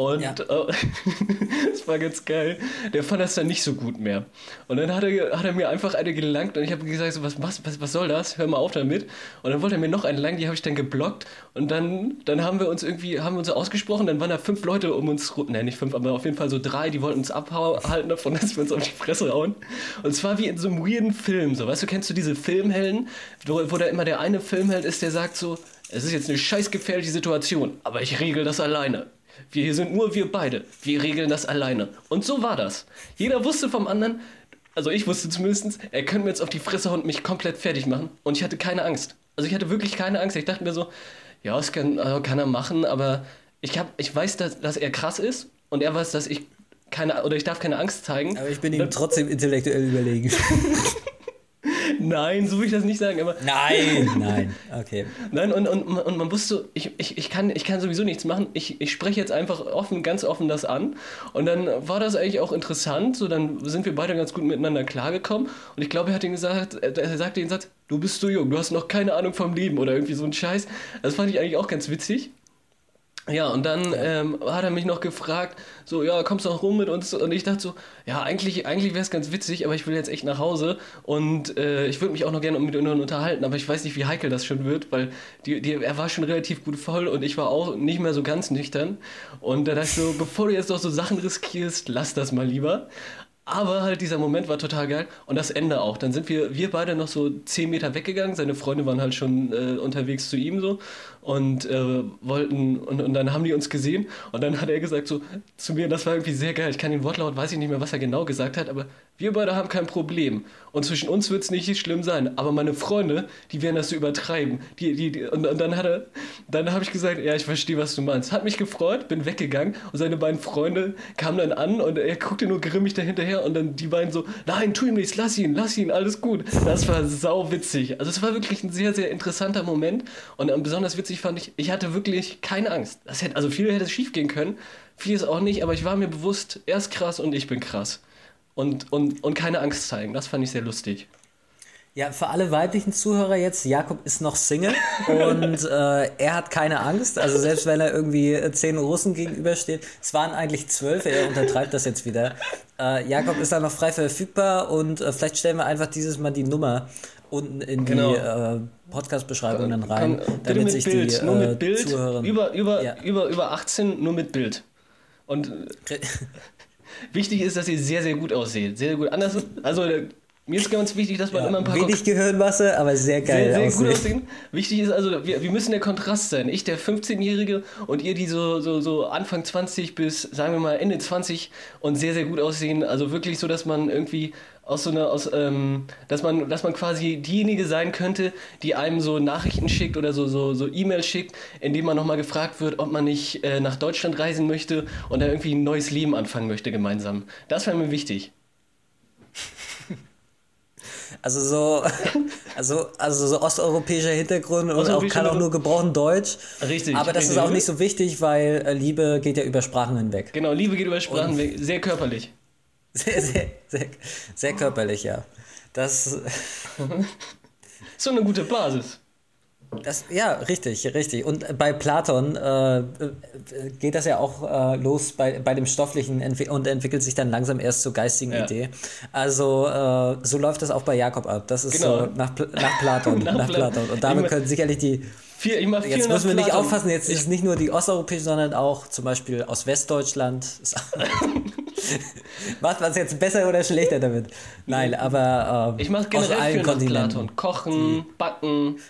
Und Ja. äh, das war ganz geil. Der fand das dann nicht so gut mehr. Und dann hat er, hat er mir einfach eine gelangt und ich habe gesagt, so, was, was, was, was soll das? Hör mal auf damit. Und dann wollte er mir noch eine lang, die habe ich dann geblockt. Und dann, dann haben wir uns irgendwie, haben wir uns so ausgesprochen, dann waren da fünf Leute um uns, rum- ne, nicht fünf, aber auf jeden Fall so drei, die wollten uns abhalten davon, dass wir uns auf die Fresse hauen. Und zwar wie in so einem weirden Film, so, weißt du, kennst du diese Filmhelden, wo, wo da immer der eine Filmheld ist, der sagt so, es ist jetzt eine scheiß gefährliche Situation, aber ich regel das alleine. Wir sind nur wir beide. Wir regeln das alleine. Und so war das. Jeder wusste vom anderen, also ich wusste zumindest, er könnte mir jetzt auf die Fresse und mich komplett fertig machen. Und ich hatte keine Angst. Also ich hatte wirklich keine Angst. Ich dachte mir so, ja, das kann, also kann er machen, aber ich, hab, ich weiß, dass, dass er krass ist und er weiß, dass ich keine, oder ich darf keine Angst zeigen. Aber ich bin ihm trotzdem intellektuell überlegen. Nein, so will ich das nicht sagen, aber. Nein, nein, okay. Nein, und, und, und man wusste, ich, ich, ich, kann, ich kann sowieso nichts machen. Ich, ich spreche jetzt einfach offen, ganz offen das an. Und dann war das eigentlich auch interessant. So, dann sind wir beide ganz gut miteinander klargekommen. Und ich glaube, er hat ihn gesagt, er sagte den Satz, du bist so jung, du hast noch keine Ahnung vom Leben oder irgendwie so ein Scheiß. Das fand ich eigentlich auch ganz witzig. Ja, und dann ähm, hat er mich noch gefragt, so, ja, kommst du noch rum mit uns? Und ich dachte so, ja, eigentlich, eigentlich wäre es ganz witzig, aber ich will jetzt echt nach Hause und äh, ich würde mich auch noch gerne mit ihm unterhalten, aber ich weiß nicht, wie heikel das schon wird, weil die, die, er war schon relativ gut voll und ich war auch nicht mehr so ganz nüchtern. Und da dachte ich so, bevor du jetzt noch so Sachen riskierst, lass das mal lieber. Aber halt dieser Moment war total geil und das Ende auch. Dann sind wir, wir beide noch so zehn Meter weggegangen. Seine Freunde waren halt schon äh, unterwegs zu ihm so und äh, wollten und, und dann haben die uns gesehen und dann hat er gesagt so zu mir, das war irgendwie sehr geil. Ich kann den Wortlaut, weiß ich nicht mehr, was er genau gesagt hat, aber wir beide haben kein Problem und zwischen uns wird es nicht schlimm sein. Aber meine Freunde, die werden das so übertreiben. Die, die, die und, und dann hat er, dann habe ich gesagt, ja, ich verstehe, was du meinst. Hat mich gefreut, bin weggegangen und seine beiden Freunde kamen dann an und er guckte nur grimmig dahinterher und dann die beiden so, nein, tu ihm nichts, lass ihn, lass ihn, alles gut. Das war sau witzig. Also es war wirklich ein sehr, sehr interessanter Moment und besonders witzig witzig fand ich, ich hatte wirklich keine Angst. Das hätte, also viel hätte es schief gehen können, vieles auch nicht, aber ich war mir bewusst, er ist krass und ich bin krass. Und, und, und keine Angst zeigen, das fand ich sehr lustig. Ja, für alle weiblichen Zuhörer jetzt, Jakob ist noch Single und äh, er hat keine Angst. Also selbst wenn er irgendwie zehn Russen gegenübersteht, es waren eigentlich zwölf, er untertreibt das jetzt wieder. Äh, Jakob ist da noch frei verfügbar und äh, vielleicht stellen wir einfach dieses Mal die Nummer unten in genau. die äh, Podcast-Beschreibung dann rein, Kann, damit sich Bild, die nur mit äh, Bild, Zuhörer... Über, über, ja. über, über 18 nur mit Bild. Und wichtig ist, dass ihr sehr, sehr gut aussieht. Sehr, sehr gut. Anders, also mir ist ganz wichtig, dass man ja, immer ein paar. Wenig Gehirnmasse, aber sehr geil. Sehr, sehr gut aussehen. Wichtig ist also, wir, wir müssen der Kontrast sein. Ich, der 15-Jährige, und ihr, die so, so, so Anfang 20 bis, sagen wir mal, Ende 20 und sehr, sehr gut aussehen. Also wirklich so, dass man irgendwie aus so einer, aus, ähm, dass man, dass man quasi diejenige sein könnte, die einem so Nachrichten schickt oder so, so, so E-Mails schickt, indem man nochmal gefragt wird, ob man nicht äh, nach Deutschland reisen möchte und da irgendwie ein neues Leben anfangen möchte gemeinsam. Das wäre mir wichtig. Also so, also, also so osteuropäischer Hintergrund und auch, kann auch nur gebrochen Deutsch. Richtig. Aber das richtig. ist auch nicht so wichtig, weil äh, Liebe geht ja über Sprachen hinweg. Genau, Liebe geht über Sprachen hinweg. Sehr körperlich. Sehr, sehr, sehr, sehr körperlich, ja. Das. so eine gute Basis. Das, ja, richtig, richtig. Und bei Platon äh, geht das ja auch äh, los bei, bei dem Stofflichen und entwickelt sich dann langsam erst zur geistigen ja. Idee. Also äh, so läuft das auch bei Jakob ab. Das ist genau. so nach, nach Platon. nach, nach Platon. Und damit können sicherlich die. Vier, ich mach jetzt müssen wir nicht aufpassen, jetzt ist es nicht nur die osteuropäische, sondern auch zum Beispiel aus Westdeutschland. Macht man es jetzt besser oder schlechter damit? Nein, aber äh, ich mache generell aus allen Kontinenten. Kochen, backen,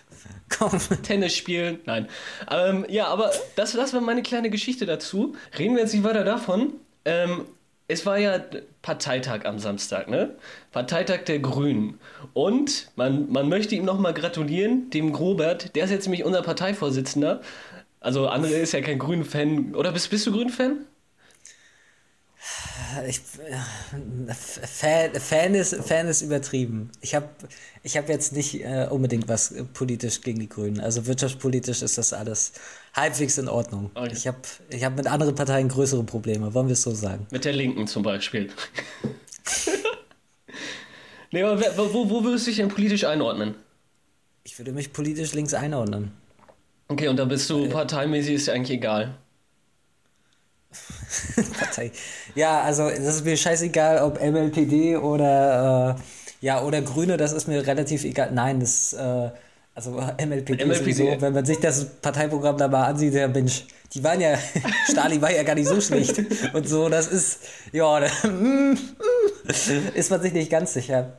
Tennis spielen. Nein. Ähm, ja, aber das, das war meine kleine Geschichte dazu. Reden wir jetzt nicht weiter davon. Ähm, es war ja Parteitag am Samstag, ne? Parteitag der Grünen. Und man, man möchte ihm nochmal gratulieren, dem Grobert, der ist jetzt nämlich unser Parteivorsitzender. Also André ist ja kein Grünen-Fan. Oder bist, bist du Grünen-Fan? ich, Fan, Fan, ist, Fan ist übertrieben. Ich habe ich hab jetzt nicht äh, unbedingt was politisch gegen die Grünen. Also wirtschaftspolitisch ist das alles halbwegs in Ordnung. Okay. Ich habe ich hab mit anderen Parteien größere Probleme, wollen wir es so sagen. Mit der Linken zum Beispiel. nee, aber wo, wo würdest du dich denn politisch einordnen? Ich würde mich politisch links einordnen. Okay, und da bist du parteimäßig, ist ja eigentlich egal. Partei. Ja, also das ist mir scheißegal, ob MLPD oder äh, ja oder Grüne, das ist mir relativ egal. Nein, das äh, also MLPD, MLPD. Sowieso, wenn man sich das Parteiprogramm da mal ansieht, der Mensch, die waren ja, Stalin war ja gar nicht so schlecht und so, das ist, ja, ist man sich nicht ganz sicher.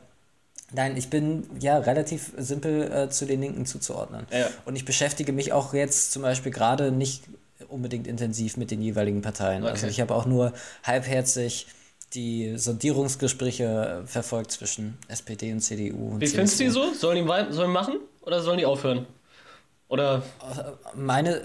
Nein, ich bin ja relativ simpel äh, zu den Linken zuzuordnen. Ja. Und ich beschäftige mich auch jetzt zum Beispiel gerade nicht unbedingt intensiv mit den jeweiligen Parteien. Also Okay. ich habe auch nur halbherzig die Sondierungsgespräche verfolgt zwischen SPD und CDU. Und Wie findest du die CSU. so? Sollen die, sollen die machen oder sollen die aufhören? Oder Meine,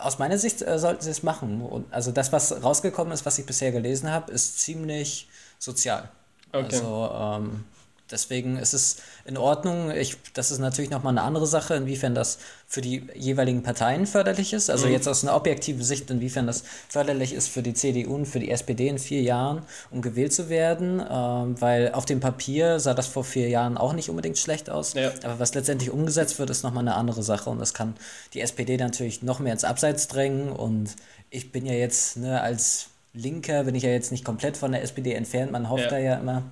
aus meiner Sicht äh, sollten sie es machen. Und also das, was rausgekommen ist, was ich bisher gelesen habe, ist ziemlich sozial. Okay. Also ähm, deswegen ist es in Ordnung. Ich, das ist natürlich nochmal eine andere Sache, inwiefern das für die jeweiligen Parteien förderlich ist. Mhm. Also jetzt aus einer objektiven Sicht, inwiefern das förderlich ist für die CDU und für die SPD in vier Jahren, um gewählt zu werden. Ähm, weil auf dem Papier sah das vor vier Jahren auch nicht unbedingt schlecht aus. Ja. Aber was letztendlich umgesetzt wird, ist nochmal eine andere Sache. Und das kann die SPD natürlich noch mehr ins Abseits drängen. Und ich bin ja jetzt ne, als Linker, bin ich ja jetzt nicht komplett von der SPD entfernt. Man hofft Ja. da ja immer,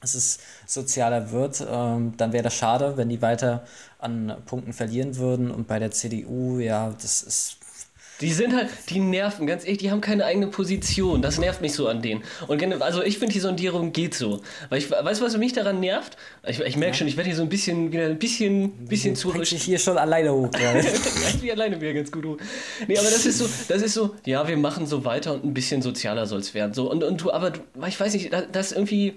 dass es sozialer wird. Ähm, dann wäre das schade, wenn die weiter an Punkten verlieren würden. Und bei der CDU, ja, das ist. Die sind halt, die nerven, ganz ehrlich, die haben keine eigene Position. Das nervt mich so an denen. Und also ich finde, die Sondierung geht so. Weil ich, weißt du, was mich daran nervt? Ich, ich merke schon, ich werde hier so ein bisschen, wieder ein bisschen, bisschen zu sich hier schon alleine hoch ich wie alleine wieder ganz gut. hoch. Nee, aber das ist so, das ist so, ja, wir machen so weiter und ein bisschen sozialer soll es werden. So, und, und du, aber du, ich weiß nicht, das, das irgendwie,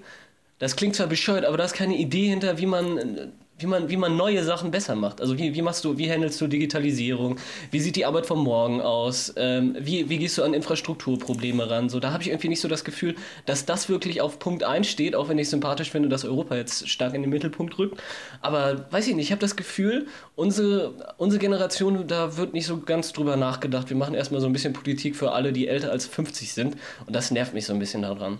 das klingt zwar bescheuert, aber da ist keine Idee hinter, wie man, wie man, wie man neue Sachen besser macht. Also wie, wie machst du, wie handelst du Digitalisierung? Wie sieht die Arbeit von morgen aus? Ähm, wie, wie gehst du an Infrastrukturprobleme ran? So, da habe ich irgendwie nicht so das Gefühl, dass das wirklich auf Punkt 1 steht, auch wenn ich sympathisch finde, dass Europa jetzt stark in den Mittelpunkt rückt. Aber weiß ich nicht, ich habe das Gefühl, unsere, unsere Generation, da wird nicht so ganz drüber nachgedacht. Wir machen erstmal so ein bisschen Politik für alle, die älter als 50 sind. Und das nervt mich so ein bisschen daran.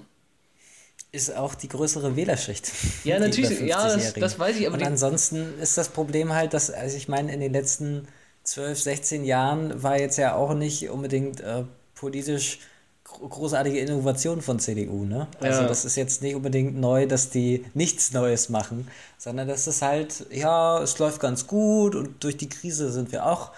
Ist auch die größere Wählerschicht. Ja, natürlich, ja, das- 50-Jährigen. das weiß ich, aber Und ansonsten ist das Problem halt, dass, also ich meine, in den letzten 12, 16 Jahren war jetzt ja auch nicht unbedingt äh, politisch gro- großartige Innovation von CDU, ne? Also Ja. das ist jetzt nicht unbedingt neu, dass die nichts Neues machen, sondern das ist halt, ja, es läuft ganz gut und durch die Krise sind wir auch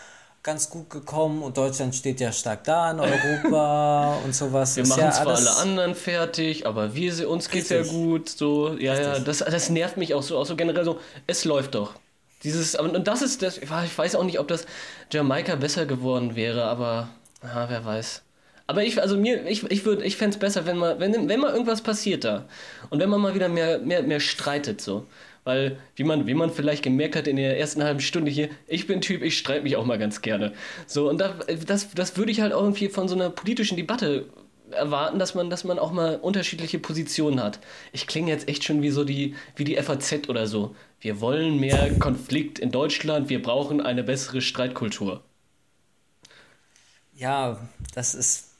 ganz gut gekommen und Deutschland steht ja stark da in Europa und sowas. Wir machen ja zwar alle anderen fertig, aber wir, uns geht's ja Richtig. gut. So, ja, ja, das, das nervt mich auch so, auch so generell so, es läuft doch. Dieses, und das ist das, ich weiß auch nicht, ob das Jamaika besser geworden wäre, aber ja, wer weiß. Aber ich, also mir, ich, ich würde, ich fände es besser, wenn mal, wenn, wenn mal irgendwas passiert da. Und wenn man mal wieder mehr, mehr, mehr streitet, so. Weil, wie man, wie man vielleicht gemerkt hat in der ersten halben Stunde hier, ich bin Typ, ich streite mich auch mal ganz gerne. So, und da, das, das würde ich halt auch irgendwie von so einer politischen Debatte erwarten, dass man, dass man auch mal unterschiedliche Positionen hat. Ich klinge jetzt echt schon wie so die, wie die FAZ oder so. Wir wollen mehr Konflikt in Deutschland, wir brauchen eine bessere Streitkultur. Ja, das ist.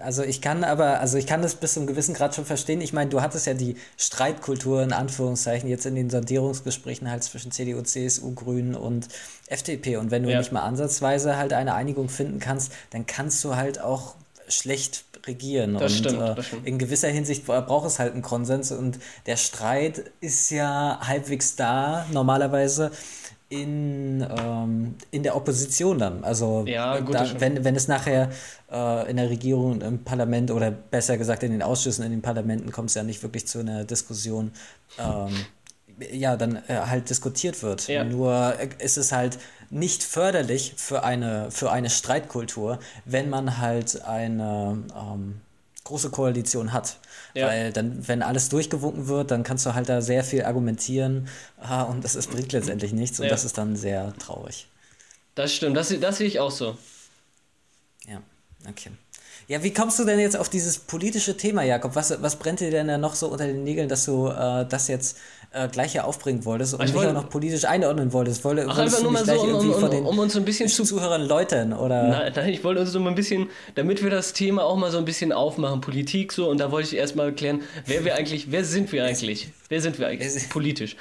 Also ich kann aber, also ich kann das bis zu einem gewissen Grad schon verstehen. Ich meine, du hattest ja die Streitkultur in Anführungszeichen jetzt in den Sondierungsgesprächen halt zwischen CDU, CSU, Grünen und FDP. Und wenn du Ja. nicht mal ansatzweise halt eine Einigung finden kannst, dann kannst du halt auch schlecht regieren. Das und stimmt, äh, das stimmt. in gewisser Hinsicht bra- braucht es halt einen Konsens und der Streit ist ja halbwegs da normalerweise in, ähm, in der Opposition dann. Also Ja, gut, da, wenn, wenn es nachher äh, in der Regierung, im Parlament oder besser gesagt in den Ausschüssen, in den Parlamenten kommt es ja nicht wirklich zu einer Diskussion, ähm, ja, dann äh, halt diskutiert wird. Ja. Nur äh, ist es halt nicht förderlich für eine, für eine Streitkultur, wenn man halt eine ähm, große Koalition hat. Ja. Weil dann, wenn alles durchgewunken wird, dann kannst du halt da sehr viel argumentieren ah, und das ist, bringt letztendlich nichts und Ja. das ist dann sehr traurig. Das stimmt, das, das sehe ich auch so. Ja, okay. Ja, wie kommst du denn jetzt auf dieses politische Thema, Jakob? Was, was brennt dir denn da noch so unter den Nägeln, dass du äh, das jetzt äh, gleich hier aufbringen wolltest und Ich mich wollte- auch noch politisch einordnen wolltest? Wolle, Ach, einfach nur mal so, um, um, den um uns ein bisschen zu Zuhörern läutern? Oder? Nein, nein, ich wollte uns so ein bisschen, damit wir das Thema auch mal so ein bisschen aufmachen, Politik so, und da wollte ich erstmal erklären, wer wir eigentlich, wer sind wir eigentlich? Wer sind wir eigentlich politisch?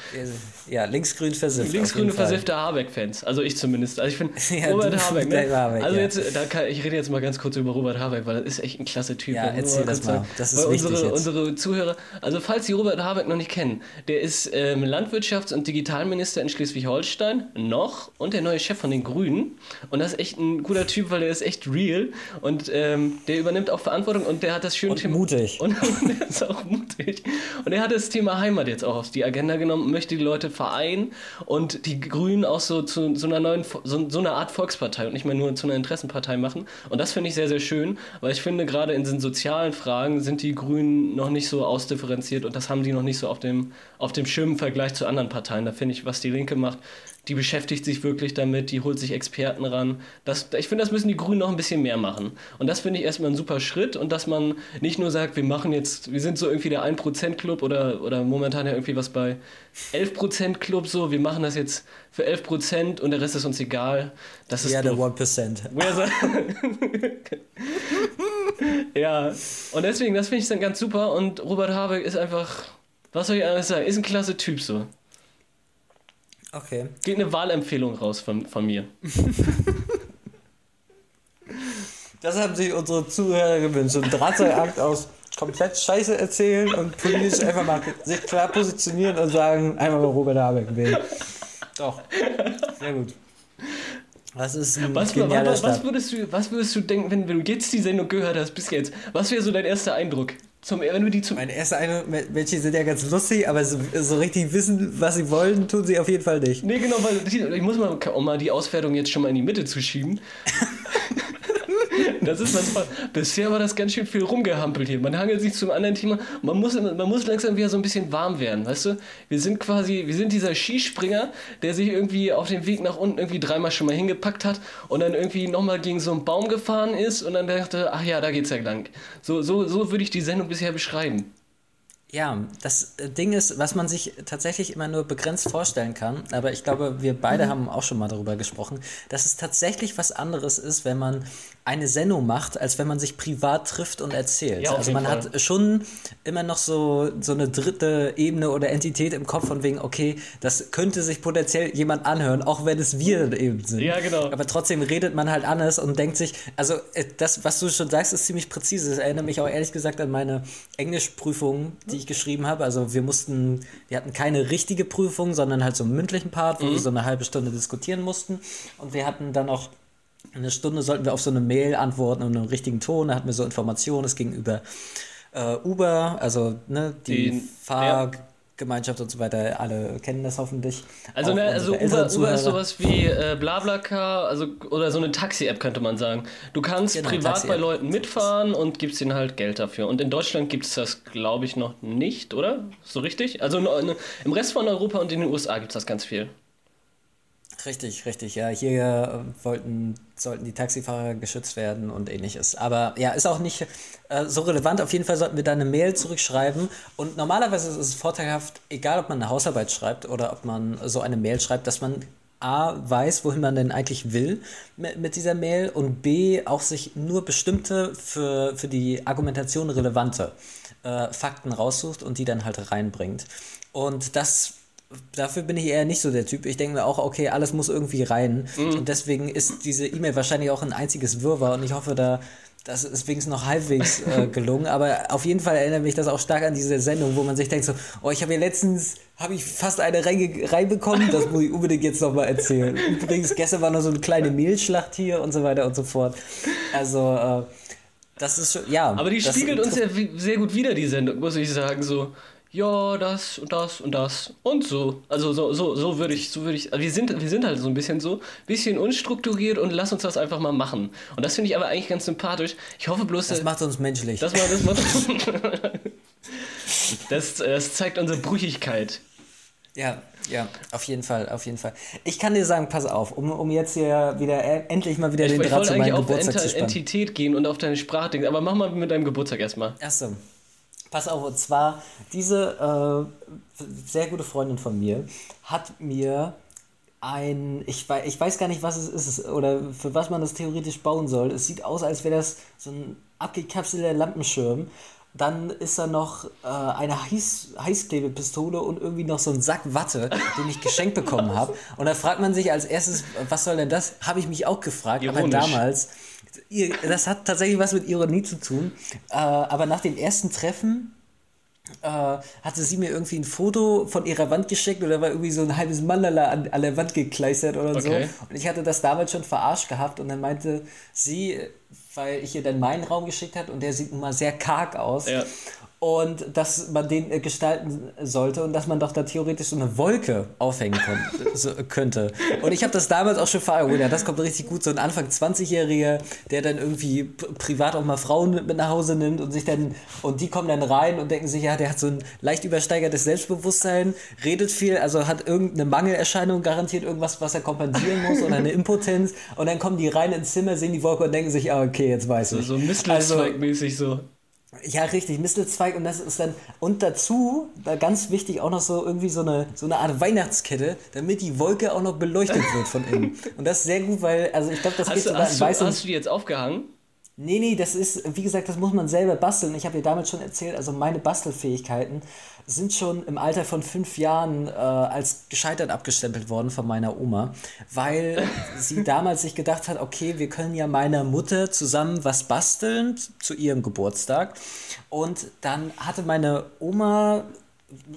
Ja, linksgrün versifft. Linksgrüne versiffte Habeck-Fans, also ich zumindest. Also ich finde Ja, Robert Habeck, ne? Habeck, also ja. jetzt, da kann, ich rede jetzt mal ganz kurz über Robert Habeck, weil das ist echt ein klasse Typ. Ja, erzähl das mal. sagen. Das ist Weil unsere, unsere Zuhörer, also falls Sie Robert Habeck noch nicht kennen, der ist ähm, Landwirtschafts- und Digitalminister in Schleswig-Holstein noch und der neue Chef von den Grünen. Und das ist echt ein guter Typ, weil der ist echt real und ähm, der übernimmt auch Verantwortung und der hat das schöne Und Thema. mutig. Und, und er ist auch mutig. Und er hat das Thema Heimat jetzt auch auf die Agenda genommen, möchte die Leute vereinen und die Grünen auch so zu so einer neuen, so, so einer Art Volkspartei und nicht mehr nur zu einer Interessenpartei machen. Und das finde ich sehr, sehr schön, weil ich finde, gerade in den sozialen Fragen sind die Grünen noch nicht so ausdifferenziert und das haben die noch nicht so auf dem, auf dem Im Vergleich zu anderen Parteien. Da finde ich, was die Linke macht, die beschäftigt sich wirklich damit, die holt sich Experten ran. Das, ich finde, das müssen die Grünen noch ein bisschen mehr machen. Und das finde ich erstmal ein super Schritt und dass man nicht nur sagt, wir machen jetzt, wir sind so irgendwie der 1%-Club oder, oder momentan ja irgendwie was bei 11%-Club so, wir machen das jetzt für 11% und der Rest ist uns egal. Das ist ja, der 1%. ja, und deswegen, das finde ich dann ganz super und Robert Habeck ist einfach, was soll ich anders sagen, ist ein klasse Typ so. Okay. Geht eine Wahlempfehlung raus von, von mir. das haben sich unsere Zuhörer gewünscht. So ein Drahtseilakt aus komplett Scheiße erzählen und politisch einfach mal sich klar positionieren und sagen, einmal mal Robert Habeck wählen. Doch. Sehr gut. Das ist ein was, was, was, würdest du, was würdest du denken, wenn, wenn du jetzt die Sendung gehört hast bis jetzt? Was wäre so dein erster Eindruck? Zum, wenn du die zum Mein erster Eindruck, welche sind ja ganz lustig, aber so, so, richtig wissen, was sie wollen, tun sie auf jeden Fall nicht. Nee, genau, weil ich muss mal, um mal die Auswertung jetzt schon mal in die Mitte zu schieben. Das ist manchmal, bisher war das ganz schön viel rumgehampelt hier. Man hangelt sich zum anderen Thema. Man muss, man muss langsam wieder so ein bisschen warm werden, weißt du? Wir sind quasi, wir sind dieser Skispringer, der sich irgendwie auf dem Weg nach unten irgendwie dreimal schon mal hingepackt hat und dann irgendwie nochmal gegen so einen Baum gefahren ist und dann dachte, ach ja, da geht's ja lang. So, so, so würde ich die Sendung bisher beschreiben. Ja, das Ding ist, was man sich tatsächlich immer nur begrenzt vorstellen kann, aber ich glaube, wir beide mhm. haben auch schon mal darüber gesprochen, dass es tatsächlich was anderes ist, wenn man eine Sendung macht, als wenn man sich privat trifft und erzählt. Ja, also man Fall. hat schon immer noch so, so eine dritte Ebene oder Entität im Kopf von wegen, okay, das könnte sich potenziell jemand anhören, auch wenn es wir eben sind. Ja, genau. Aber trotzdem redet man halt anders und denkt sich, also äh, das, was du schon sagst, ist ziemlich präzise. Das erinnert mich auch ehrlich gesagt an meine Englischprüfung, die ich geschrieben habe. Also wir mussten, wir hatten keine richtige Prüfung, sondern halt so einen mündlichen Part, wo mhm. wir so eine halbe Stunde diskutieren mussten. Und wir hatten dann auch eine Stunde sollten wir auf so eine Mail antworten und einen richtigen Ton. Da hatten wir so Informationen. Es ging über äh, Uber, also ne, die, die Fahrgemeinschaft ja. und so weiter. Alle kennen das hoffentlich. Also, ne, also Uber, Uber, ist sowas wie äh, Blablacar, also oder so eine Taxi-App könnte man sagen. Du kannst genau, privat bei Leuten mitfahren und gibst ihnen halt Geld dafür. Und in Deutschland gibt es das, glaube ich, noch nicht, oder? So richtig? Also im Rest von Europa und in den USA gibt es das ganz viel. Richtig, richtig. Ja, hier äh, wollten, sollten die Taxifahrer geschützt werden und ähnliches. Aber ja, ist auch nicht äh, so relevant. Auf jeden Fall sollten wir da eine Mail zurückschreiben. Und normalerweise ist es vorteilhaft, egal ob man eine Hausarbeit schreibt oder ob man so eine Mail schreibt, dass man A, weiß, wohin man denn eigentlich will mit, dieser Mail und B, auch sich nur bestimmte für, für die Argumentation relevante äh, Fakten raussucht und die dann halt reinbringt. Und das dafür bin ich eher nicht so der Typ. Ich denke mir auch, okay, alles muss irgendwie rein. Mhm. Und deswegen ist diese E-Mail wahrscheinlich auch ein einziges Wirrwarr. Und ich hoffe, da, das ist wenigstens noch halbwegs äh, gelungen. Aber auf jeden Fall erinnert mich das auch stark an diese Sendung, wo man sich denkt so, oh, ich habe hier letztens, habe ich fast eine reinbekommen, das muss ich unbedingt jetzt nochmal erzählen. Übrigens, gestern war noch so eine kleine Mehlschlacht hier und so weiter und so fort. Also, äh, das ist schon, ja. Aber die spiegelt uns ja sehr gut wieder, die Sendung, muss ich sagen, so ja, das und das und das und so. Also so, so, so würde ich, so würde ich. Also wir sind, wir sind halt so ein bisschen so, bisschen unstrukturiert und lass uns das einfach mal machen. Und das finde ich aber eigentlich ganz sympathisch. Ich hoffe bloß. Das macht uns menschlich. Das, das, macht, das, das zeigt unsere Brüchigkeit. Ja, ja, auf jeden Fall, auf jeden Fall. Ich kann dir sagen, pass auf, um, um jetzt hier wieder äh, endlich mal wieder ich, den Draht zu meinem Geburtstag zu spannen. Ich wollte Entität gehen und auf deine Sprache, aber mach mal mit deinem Geburtstag erstmal. Achso. Pass auf, und zwar, diese äh, sehr gute Freundin von mir hat mir ein, ich weiß, ich weiß gar nicht, was es ist oder für was man das theoretisch bauen soll. Es sieht aus, als wäre das so ein abgekapselter Lampenschirm. Dann ist da noch äh, eine Heiß, Heißklebepistole und irgendwie noch so ein Sack Watte, den ich geschenkt bekommen habe. Und da fragt man sich als erstes, was soll denn das? Habe ich mich auch gefragt. Ironisch. Aber damals das hat tatsächlich was mit Ironie zu tun. Äh, aber nach dem ersten Treffen äh, hatte sie mir irgendwie ein Foto von ihrer Wand geschickt oder war irgendwie so ein halbes Mandala an, an der Wand gekleistert oder okay. so. Und ich hatte das damals schon verarscht gehabt und dann meinte sie, weil ich ihr dann meinen Raum geschickt hat und der sieht nun mal sehr karg aus. Ja. Und dass man den äh, gestalten sollte und dass man doch da theoretisch so eine Wolke aufhängen so, könnte. Und ich habe das damals auch schon verarbeitet. Ja, das kommt richtig gut. So ein Anfang 20-Jähriger, der dann irgendwie privat auch mal Frauen mit nach Hause nimmt und sich dann, und die kommen dann rein und denken sich, ja, der hat so ein leicht übersteigertes Selbstbewusstsein, redet viel, also hat irgendeine Mangelerscheinung, garantiert irgendwas, was er kompensieren muss oder eine Impotenz. Und dann kommen die rein ins Zimmer, sehen die Wolke und denken sich, ah, okay, jetzt weiß So, ich. so Mistelzweig-mäßig so. Ja, richtig, Mistelzweig und das ist dann, und dazu, da ganz wichtig, auch noch so irgendwie so eine, so eine Art Weihnachtskette, damit die Wolke auch noch beleuchtet wird von innen. Und das ist sehr gut, weil, also ich glaube, das geht Hast, du, sogar hast, in du, hast du die jetzt aufgehangen? Nee, nee, das ist, wie gesagt, das muss man selber basteln. Ich habe dir damals schon erzählt, also meine Bastelfähigkeiten sind schon im Alter von fünf Jahren äh, als gescheitert abgestempelt worden von meiner Oma, weil sie damals sich gedacht hat, okay, wir können ja meiner Mutter zusammen was basteln zu ihrem Geburtstag. Und dann hatte meine Oma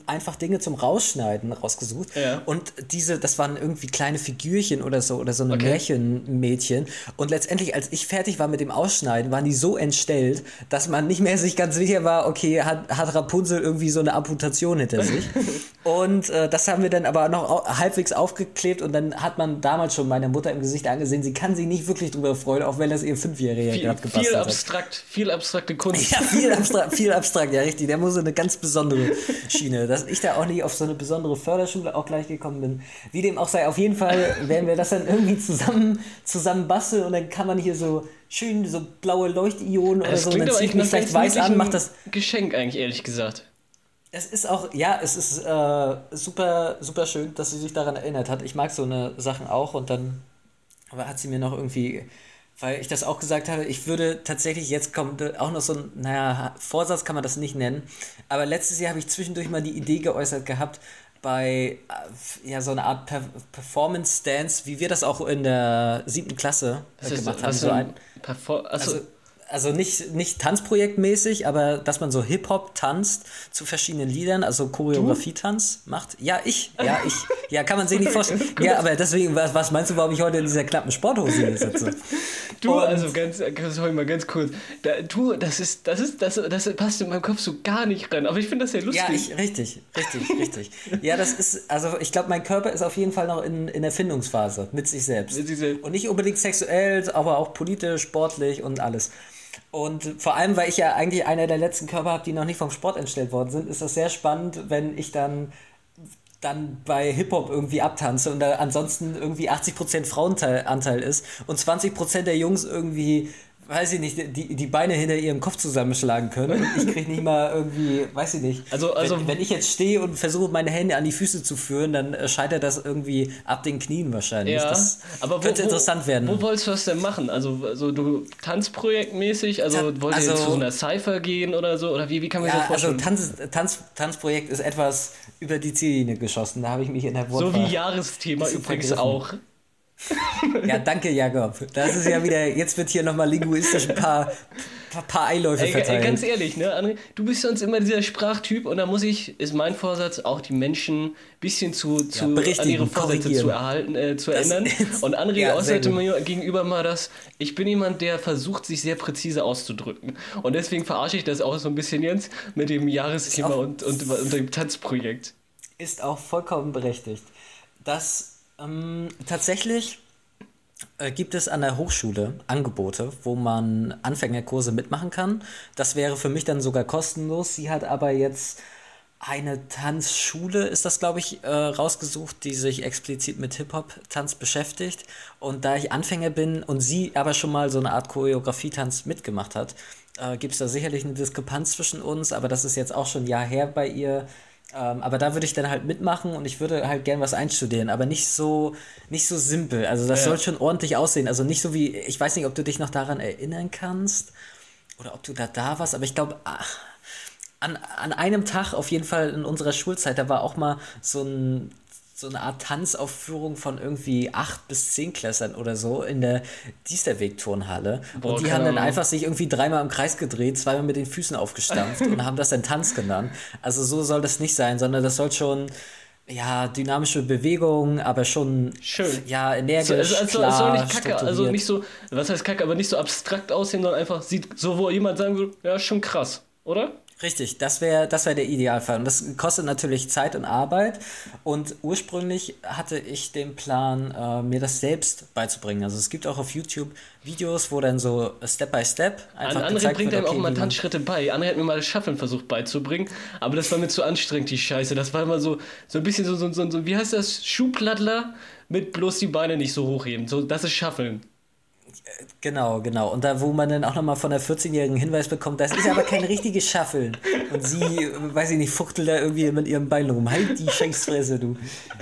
einfach Dinge zum Rausschneiden rausgesucht. Ja. Und diese, das waren irgendwie kleine Figürchen oder so, oder so eine Okay. Märchenmädchen. Und letztendlich, als ich fertig war mit dem Ausschneiden, waren die so entstellt, dass man nicht mehr sich ganz sicher war, okay, hat, hat Rapunzel irgendwie so eine Amputation hinter sich. und äh, das haben wir dann aber noch au halbwegs aufgeklebt und dann hat man damals schon meiner Mutter im Gesicht angesehen, sie kann sich nicht wirklich drüber freuen, auch wenn das ihr Fünfjähriger Viel, gerade viel gebastelt hat. abstrakt, viel abstrakte Kunst. Ja, viel abstrakt, viel abstrakt, ja, richtig. Der muss in eine ganz besondere Schiene. Dass ich da auch nicht auf so eine besondere Förderschule auch gleich gekommen bin. Wie dem auch sei, auf jeden Fall werden wir das dann irgendwie zusammen, zusammen basteln und dann kann man hier so schön so blaue Leuchtionen oder Das so. Und dann eigentlich mich vielleicht weiß an, macht das. Geschenk eigentlich, ehrlich gesagt. Es ist auch, ja, es ist äh, super, super schön, dass sie sich daran erinnert hat. Ich mag so eine Sachen auch und dann aber hat sie mir noch irgendwie, weil ich das auch gesagt habe, ich würde tatsächlich, jetzt kommt auch noch so ein, naja, Vorsatz kann man das nicht nennen, aber letztes Jahr habe ich zwischendurch mal die Idee geäußert gehabt, bei äh, ja, so einer Art per Performance-Dance, wie wir das auch in der siebten Klasse äh, Das gemacht haben. So ein, Perfor also, also, also nicht, nicht Tanzprojektmäßig, aber dass man so Hip-Hop tanzt zu verschiedenen Liedern, also Choreografie-Tanz macht. Ja, ich, ja, ich. Ja, kann man sich nicht vorstellen. ja, aber deswegen, was, was meinst du, warum ich heute in dieser knappen Sporthose hier sitze? du, Und- also ganz, sorry, mal ganz kurz. Da, du, das ist, das ist, das, das passt in meinem Kopf so gar nicht rein. Aber ich finde das sehr lustig. Ja, ich, richtig, richtig, richtig. Ja, das ist, also ich glaube, mein Körper ist auf jeden Fall noch in, in der Findungsphase mit sich selbst. Mit sich selbst. Und nicht unbedingt sexuell, aber auch politisch, sportlich und alles. Und vor allem, weil ich ja eigentlich einer der letzten Körper habe, die noch nicht vom Sport entstellt worden sind, ist das sehr spannend, wenn ich dann dann bei Hip-Hop irgendwie abtanze und da ansonsten irgendwie 80% Frauenanteil ist und 20% der Jungs irgendwie, weiß ich nicht, die, die Beine hinter ihrem Kopf zusammenschlagen können. Ich kriege nicht mal irgendwie, weiß ich nicht. Also- also- wenn, wenn ich jetzt stehe und versuche, meine Hände an die Füße zu führen, dann äh, scheitert das irgendwie ab den Knien wahrscheinlich. Ja, das aber könnte wo, interessant werden. Wo wolltest du das denn machen? Also, also du Tanzprojektmäßig? Also Ta- wollt ihr also- zu so einer Cypher gehen oder so? Oder wie, wie kann man sich ja, das also vorstellen? Tanz, Tanz, Tanzprojekt ist etwas über die Ziellinie geschossen. Da habe ich mich in der so wie Jahresthema übrigens vergriffen. auch. Ja, danke, Jakob. Das ist ja wieder, jetzt wird hier nochmal linguistisch ein paar, paar, paar Eiläufe verteilt. ganz ehrlich, ne, André, du bist sonst immer dieser Sprachtyp und da muss ich, ist mein Vorsatz, auch die Menschen ein bisschen zu, zu an berichtigen, ihre Vorsätze zu erhalten, äh, zu Das ist- Und André Ja, äußerte mir gegenüber mal das, ich bin jemand, der versucht, sich sehr präzise auszudrücken. Und deswegen verarsche ich das auch so ein bisschen jetzt mit dem Jahresthema und, und, und dem Tanzprojekt. ist auch vollkommen berechtigt. Das ähm, tatsächlich äh, gibt es an der Hochschule Angebote, wo man Anfängerkurse mitmachen kann. Das wäre für mich dann sogar kostenlos. Sie hat aber jetzt eine Tanzschule, ist das, glaube ich, äh, rausgesucht, die sich explizit mit Hip-Hop-Tanz beschäftigt. Und da ich Anfänger bin und sie aber schon mal so eine Art Choreografie-Tanz mitgemacht hat, äh, gibt es da sicherlich eine Diskrepanz zwischen uns, aber das ist jetzt auch schon ein Jahr her bei ihr. Ähm, aber da würde ich dann halt mitmachen und ich würde halt gern was einstudieren, aber nicht so, nicht so simpel. Also das Ja. soll schon ordentlich aussehen. Also nicht so wie, ich weiß nicht, ob du dich noch daran erinnern kannst oder ob du da da warst, aber ich glaube, an, an einem Tag auf jeden Fall in unserer Schulzeit, da war auch mal so ein so eine Art Tanzaufführung von irgendwie acht bis zehn Klässern oder so in der Diesterweg-Turnhalle. Und die haben dann einfach sich irgendwie dreimal im Kreis gedreht, zweimal mit den Füßen aufgestampft und haben das dann Tanz genannt. Also so soll das nicht sein, sondern das soll schon ja, dynamische Bewegung, aber schon Schön. ja, energisch, So, also, also, klar, soll nicht kacke, also nicht so, was heißt kacke, aber nicht so abstrakt aussehen, sondern einfach sieht, so wo jemand sagen würde, ja, schon krass, oder? Richtig, das wäre das wär der Idealfall. Und das kostet natürlich Zeit und Arbeit. Und ursprünglich hatte ich den Plan, äh, mir das selbst beizubringen. Also es gibt auch auf YouTube Videos, wo dann so Step by Step einfach An André bringt einem okay, auch mal Tanzschritte bei. André hat mir mal das Shufflen versucht beizubringen, aber das war mir zu anstrengend, die Scheiße. Das war immer so, so ein bisschen so, so, so, so wie heißt das, Schuhplattler mit bloß die Beine nicht so hochheben. So, das ist Shufflen. Genau, genau. Und da, wo man dann auch nochmal von der 14-Jährigen Hinweis bekommt, das ist aber kein richtiges Schaffeln. Und sie, weiß ich nicht, fuchtelt da irgendwie mit ihrem Bein rum. Halt die Schenksfresse, du.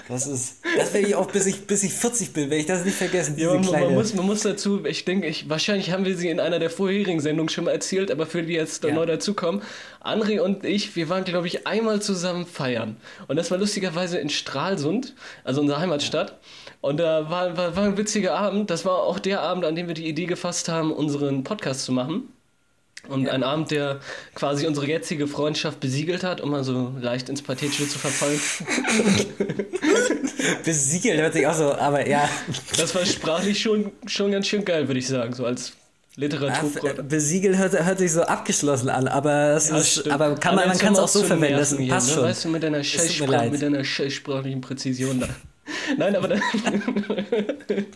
Das ist, das werde ich auch, bis ich, bis ich 40 bin, werde ich das nicht vergessen. Ja, man, kleine... man, muss, man muss dazu, ich denke, ich, wahrscheinlich haben wir sie in einer der vorherigen Sendungen schon mal erzählt, aber für die jetzt ja. neu dazukommen. André und ich, wir waren, glaube ich, einmal zusammen feiern. Und das war lustigerweise in Stralsund, also unsere Heimatstadt. Ja. Und da war, war, war ein witziger Abend. Das war auch der Abend, an dem wir die Idee gefasst haben, unseren Podcast zu machen. Und ja. ein Abend, der quasi unsere jetzige Freundschaft besiegelt hat, um mal so leicht ins Pathetische zu verfallen. besiegelt hört sich auch so, aber ja. Das war sprachlich schon, schon ganz schön geil, würde ich sagen, so als Literaturfreund. Ja, besiegelt hört, hört sich so abgeschlossen an, aber, das ja, ist, aber kann man, man kann es auch so verwenden, das passt ne? schon. Weißt du, mit deiner, Scheißsprach, mit deiner scheißsprachlichen Präzision da. Nein, aber dann.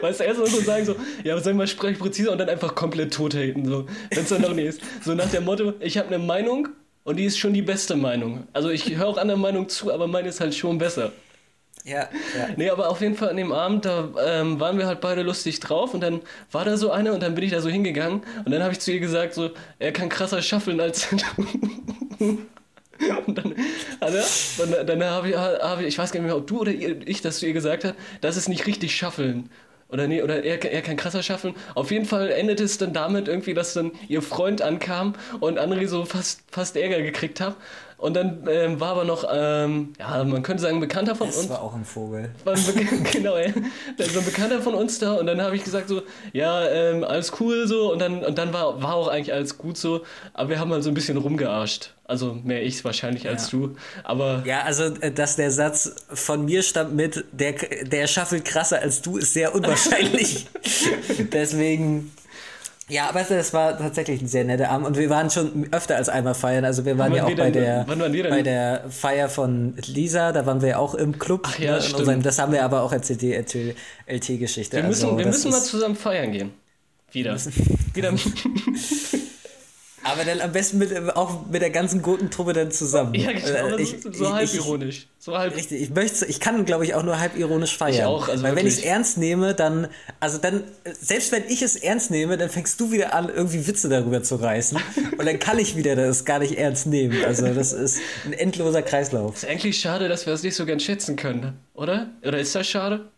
weißt du, erst mal so sagen, so, ja, was soll ich mal sprechen präziser und dann einfach komplett tot haten, so, wenn es dann noch nicht ist. So nach dem Motto, ich habe eine Meinung und die ist schon die beste Meinung. Also ich höre auch anderen Meinungen zu, aber meine ist halt schon besser. Ja, ja. Nee, aber auf jeden Fall an dem Abend, da ähm, waren wir halt beide lustig drauf und dann war da so eine und dann bin ich da so hingegangen und dann habe ich zu ihr gesagt, so, er kann krasser schaffeln als du. Und dann, also, dann, dann habe ich, hab ich, ich weiß gar nicht mehr, ob du oder ich das zu ihr gesagt hat, das ist nicht richtig schaffeln. Oder nee, oder er, er kann krasser schaffen. Auf jeden Fall endete es dann damit irgendwie, dass dann ihr Freund ankam und André so fast, fast Ärger gekriegt hat. Und dann ähm, war aber noch, ähm, ja, man könnte sagen, ein Bekannter von das uns. Das war auch ein Vogel. Genau, ja. Da ist so ein Bekannter von uns da und dann habe ich gesagt so, ja, ähm, alles cool so und dann, und dann war, war auch eigentlich alles gut so, aber wir haben halt so ein bisschen rumgearscht. Also mehr ich wahrscheinlich ja. als du, aber... Ja, also, äh, dass der Satz von mir stammt mit, der, der schaffelt krasser als du, ist sehr unwahrscheinlich. Deswegen... Ja, aber das war tatsächlich ein sehr netter Abend und wir waren schon öfter als einmal feiern. Also wir waren ja auch bei, der, bei der Feier von Lisa, da waren wir auch im Club. Ach ja, ne, stimmt. Unserem, das haben wir aber auch erzählt, die LT-Geschichte. Wir müssen, also, wir müssen mal zusammen feiern gehen. Wieder. Wieder. Aber dann am besten mit, auch mit der ganzen Gurkentruppe dann zusammen. Ja, genau, äh, ich, so halb ironisch. So halb richtig, ich möchte, ich kann, glaube ich, auch nur halb ironisch feiern. Ich auch, also Weil wirklich. wenn ich es ernst nehme, dann, also dann, selbst wenn ich es ernst nehme, dann fängst du wieder an, irgendwie Witze darüber zu reißen. und dann kann ich wieder das gar nicht ernst nehmen. Also das ist ein endloser Kreislauf. Ist eigentlich schade, dass wir das nicht so gern schätzen können, oder? Oder ist das schade?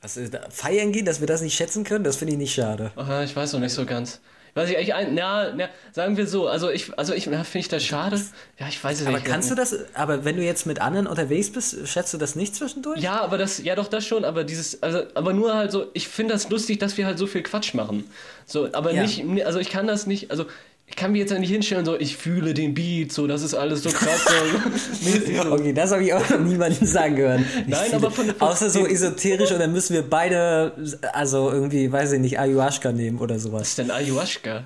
Was, feiern gehen, dass wir das nicht schätzen können, das finde ich nicht schade. Aha, ich weiß noch nicht so ganz. Was ich eigentlich ein, na, na, sagen wir so, also ich, also ich, finde ich das schade. Ja, ich weiß es aber nicht. Aber kannst du das, aber wenn du jetzt mit anderen unterwegs bist, schätzt du das nicht zwischendurch? Ja, aber das, ja doch, das schon, aber dieses, also, aber nur halt so, ich finde das lustig, dass wir halt so viel Quatsch machen. So, aber ja. nicht, also ich kann das nicht, also ich kann mich jetzt nicht hinstellen, so, ich fühle den Beat, so, das ist alles so krass. So, okay, das habe ich auch noch niemandem sagen gehört. Nein, fühle, aber von, von Außer so esoterisch und dann müssen wir beide, also irgendwie, weiß ich nicht, Ayahuasca nehmen oder sowas. Was ist denn Ayahuasca?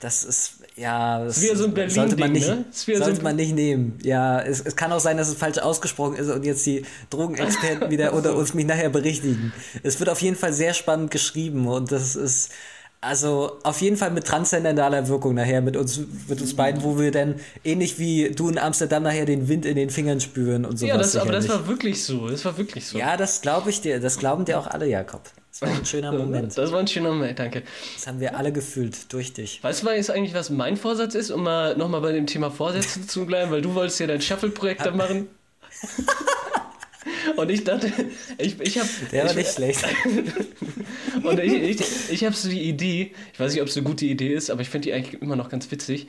Das ist, ja, das ist so ein Berlin sollte man nicht, ne? sollte so man nicht nehmen. Ja, es, es kann auch sein, dass es falsch ausgesprochen ist und jetzt die Drogenexperten wieder unter uns mich nachher berichtigen. Es wird auf jeden Fall sehr spannend geschrieben und das ist, also auf jeden Fall mit transzendentaler Wirkung nachher mit uns, mit uns beiden, wo wir dann ähnlich wie du in Amsterdam nachher den Wind in den Fingern spüren und so. Ja, das, aber das war wirklich so. Das war wirklich so. Ja, das glaube ich dir. Das glauben dir auch alle, Jakob. Das war ein schöner Moment. Das war ein schöner Moment, danke. Das haben wir alle gefühlt durch dich. Weißt du jetzt eigentlich, was mein Vorsatz ist, um mal nochmal bei dem Thema Vorsätze zu bleiben, weil du wolltest ja dein Shuffle-Projekt da machen. Und ich dachte, ich, ich habe. Der war ich, nicht schlecht. und ich, ich, ich habe so die Idee, ich weiß nicht, ob es eine gute Idee ist, aber ich finde die eigentlich immer noch ganz witzig,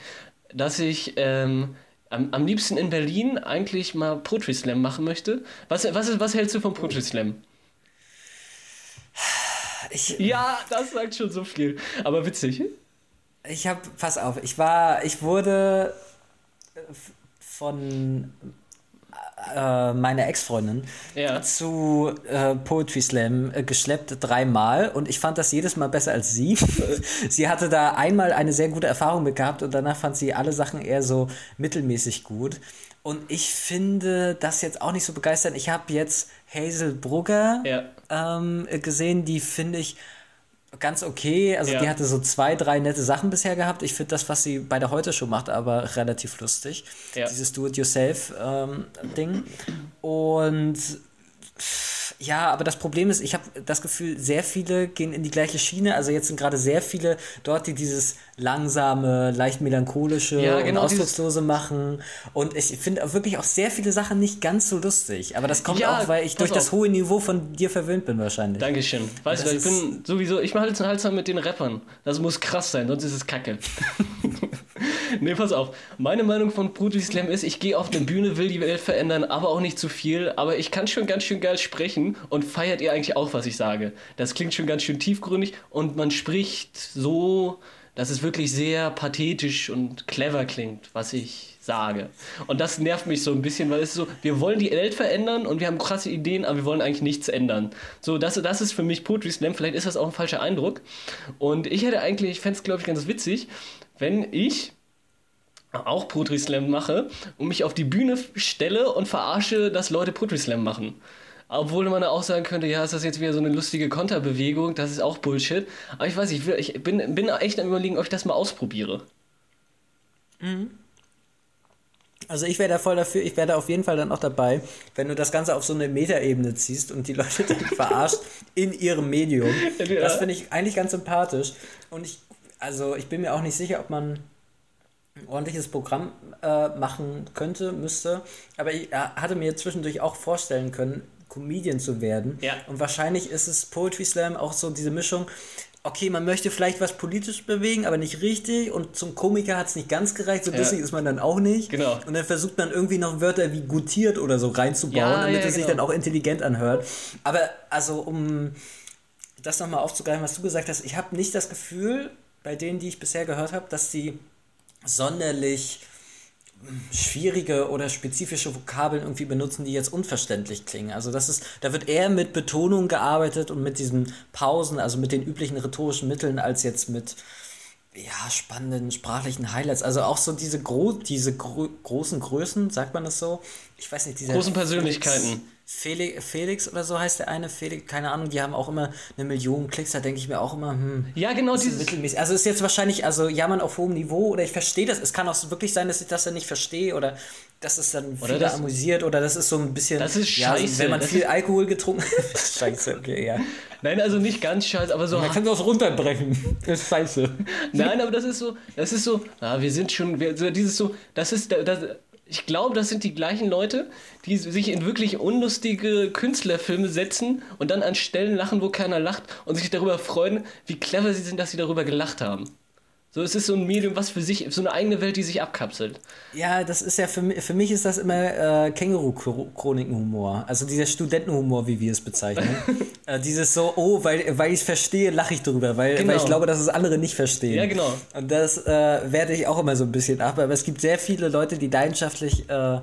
dass ich ähm, am, am liebsten in Berlin eigentlich mal Poetry Slam machen möchte. Was, was, was hältst du vom Poetry Slam? Ich, ja, das sagt schon so viel. Aber witzig. Ich habe, pass auf, ich war, ich wurde von äh, meine Ex-Freundin Ja. zu äh, Poetry Slam äh, geschleppt dreimal und ich fand das jedes Mal besser als sie. sie hatte da einmal eine sehr gute Erfahrung mit gehabt und danach fand sie alle Sachen eher so mittelmäßig gut. Und ich finde das jetzt auch nicht so begeisternd. Ich habe jetzt Hazel Brugger Ja. ähm, gesehen, die finde ich ganz okay. Also Ja. die hatte so zwei, drei nette Sachen bisher gehabt. Ich finde das, was sie bei der Heute-Show macht, aber relativ lustig. Ja. Dieses Do-it-yourself-Ding. Und ja, aber das Problem ist, ich habe das Gefühl, sehr viele gehen in die gleiche Schiene. Also jetzt sind gerade sehr viele dort, die dieses langsame, leicht melancholische Ja, und genau, dieses- ausdruckslose machen. Und ich finde wirklich auch sehr viele Sachen nicht ganz so lustig. Aber das kommt Ja, auch, weil ich durch das auf. hohe Niveau von dir verwöhnt bin wahrscheinlich. Dankeschön. Weißt Das du, ich bin sowieso, ich mache halt Hals mit den Rappern. Das muss krass sein, sonst ist es kacke. nee, pass auf. Meine Meinung von Poetry Slam ist, ich gehe auf eine Bühne, will die Welt verändern, aber auch nicht zu viel. Aber ich kann schon ganz schön geil sprechen und feiert ihr eigentlich auch, was ich sage. Das klingt schon ganz schön tiefgründig und man spricht so, dass es wirklich sehr pathetisch und clever klingt, was ich sage. Und das nervt mich so ein bisschen, weil es ist so, wir wollen die Welt verändern und wir haben krasse Ideen, aber wir wollen eigentlich nichts ändern. So, das, das ist für mich Poetry Slam. Vielleicht ist das auch ein falscher Eindruck. Und ich hätte eigentlich, ich fände es, glaube ich, ganz witzig, wenn ich auch Poetry Slam mache und mich auf die Bühne stelle und verarsche, dass Leute Poetry Slam machen. Obwohl man auch sagen könnte, ja, ist das jetzt wieder so eine lustige Konterbewegung, das ist auch Bullshit. Aber ich weiß ich, will, ich bin, bin echt am überlegen, ob ich das mal ausprobiere. Also ich wäre da voll dafür, ich wäre da auf jeden Fall dann auch dabei, wenn du das Ganze auf so eine Metaebene ziehst und die Leute dann verarscht in ihrem Medium. Ja. Das finde ich eigentlich ganz sympathisch. Und ich, also ich bin mir auch nicht sicher, ob man ein ordentliches Programm äh, machen könnte, müsste. Aber ich äh, hatte mir zwischendurch auch vorstellen können, Comedian zu werden. Ja. Und wahrscheinlich ist es Poetry Slam auch so diese Mischung. Okay, man möchte vielleicht was politisch bewegen, aber nicht richtig. Und zum Komiker hat es nicht ganz gereicht. So Ja. lustig ist man dann auch nicht. Genau. Und dann versucht man irgendwie noch Wörter wie gutiert oder so reinzubauen, Ja, damit ja, es sich genau. dann auch intelligent anhört. Aber also, um das nochmal aufzugreifen, was du gesagt hast, ich habe nicht das Gefühl, bei denen, die ich bisher gehört habe, dass die sonderlich schwierige oder spezifische Vokabeln irgendwie benutzen, die jetzt unverständlich klingen. Also das ist, da wird eher mit Betonung gearbeitet und mit diesen Pausen, also mit den üblichen rhetorischen Mitteln, als jetzt mit ja, spannenden sprachlichen Highlights. Also auch so diese, gro diese gro großen Größen, sagt man das so? Ich weiß nicht, diese Großen Persönlichkeiten. Felix, Felix oder so heißt der eine, Felix, keine Ahnung, die haben auch immer eine Million Klicks, da denke ich mir auch immer, hm, Ja, genau dieses. mittelmäßig. Also ist jetzt wahrscheinlich, also jammern auf hohem Niveau oder ich verstehe das. Es kann auch wirklich sein, dass ich das dann nicht verstehe oder dass es dann Oder das- amüsiert oder das ist so ein bisschen. Das ist ja, so, scheiße. wenn man viel ist- Alkohol getrunken Scheiße, okay, ja. Nein, also nicht ganz scheiße, aber so. Man kann das runterbrechen. Das ist scheiße. Nein, aber das ist so, das ist so, ah, wir sind schon, wir, so dieses so, das ist, das, ich glaube, das sind die gleichen Leute, die sich in wirklich unlustige Künstlerfilme setzen und dann an Stellen lachen, wo keiner lacht und sich darüber freuen, wie clever sie sind, dass sie darüber gelacht haben. So, es ist so ein Medium, was für sich, so eine eigene Welt, die sich abkapselt. Ja, das ist ja für mich, für mich ist das immer äh, Känguru-Chroniken-Humor. Also dieser Studentenhumor, wie wir es bezeichnen. äh, dieses so, oh, weil, weil ich es verstehe, lache ich drüber, weil, Genau. weil ich glaube, dass es andere nicht verstehen. Ja, genau. Und das äh, werde ich auch immer so ein bisschen ab. Aber es gibt sehr viele Leute, die leidenschaftlich äh, äh,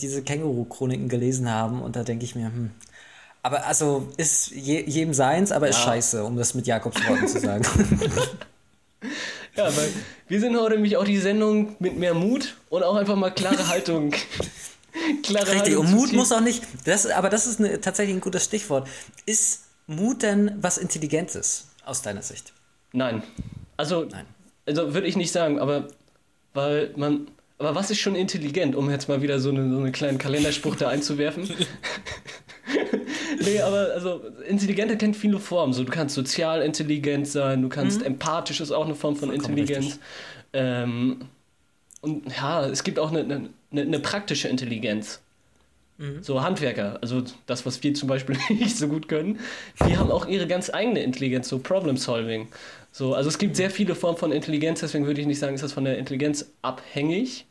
diese Känguru-Chroniken gelesen haben. Und da denke ich mir, hm. Aber also ist je, jedem seins, aber ist Ja. scheiße, um das mit Jakobs Worten zu sagen. Ja, weil wir sind heute nämlich auch die Sendung mit mehr Mut und auch einfach mal klare Haltung. klare Richtig, Haltung und Mut muss auch nicht, das, aber das ist eine, tatsächlich ein gutes Stichwort. Ist Mut denn was Intelligentes aus deiner Sicht? Nein. Also, Nein. also würde ich nicht sagen, aber weil man. Aber was ist schon intelligent, um jetzt mal wieder so, eine, so einen kleinen Kalenderspruch da einzuwerfen? nee, aber also Intelligente kennt viele Formen. So, du kannst sozial intelligent sein, du kannst empathisch ist auch eine Form von Mhm. Vollkommen Intelligenz. Ähm, und ja, es gibt auch eine, eine, eine praktische Intelligenz. Mhm. So Handwerker, also das, was wir zum Beispiel nicht so gut können, die haben auch ihre ganz eigene Intelligenz, so Problem Solving. So, also es gibt sehr viele Formen von Intelligenz, deswegen würde ich nicht sagen, ist das von der Intelligenz abhängig.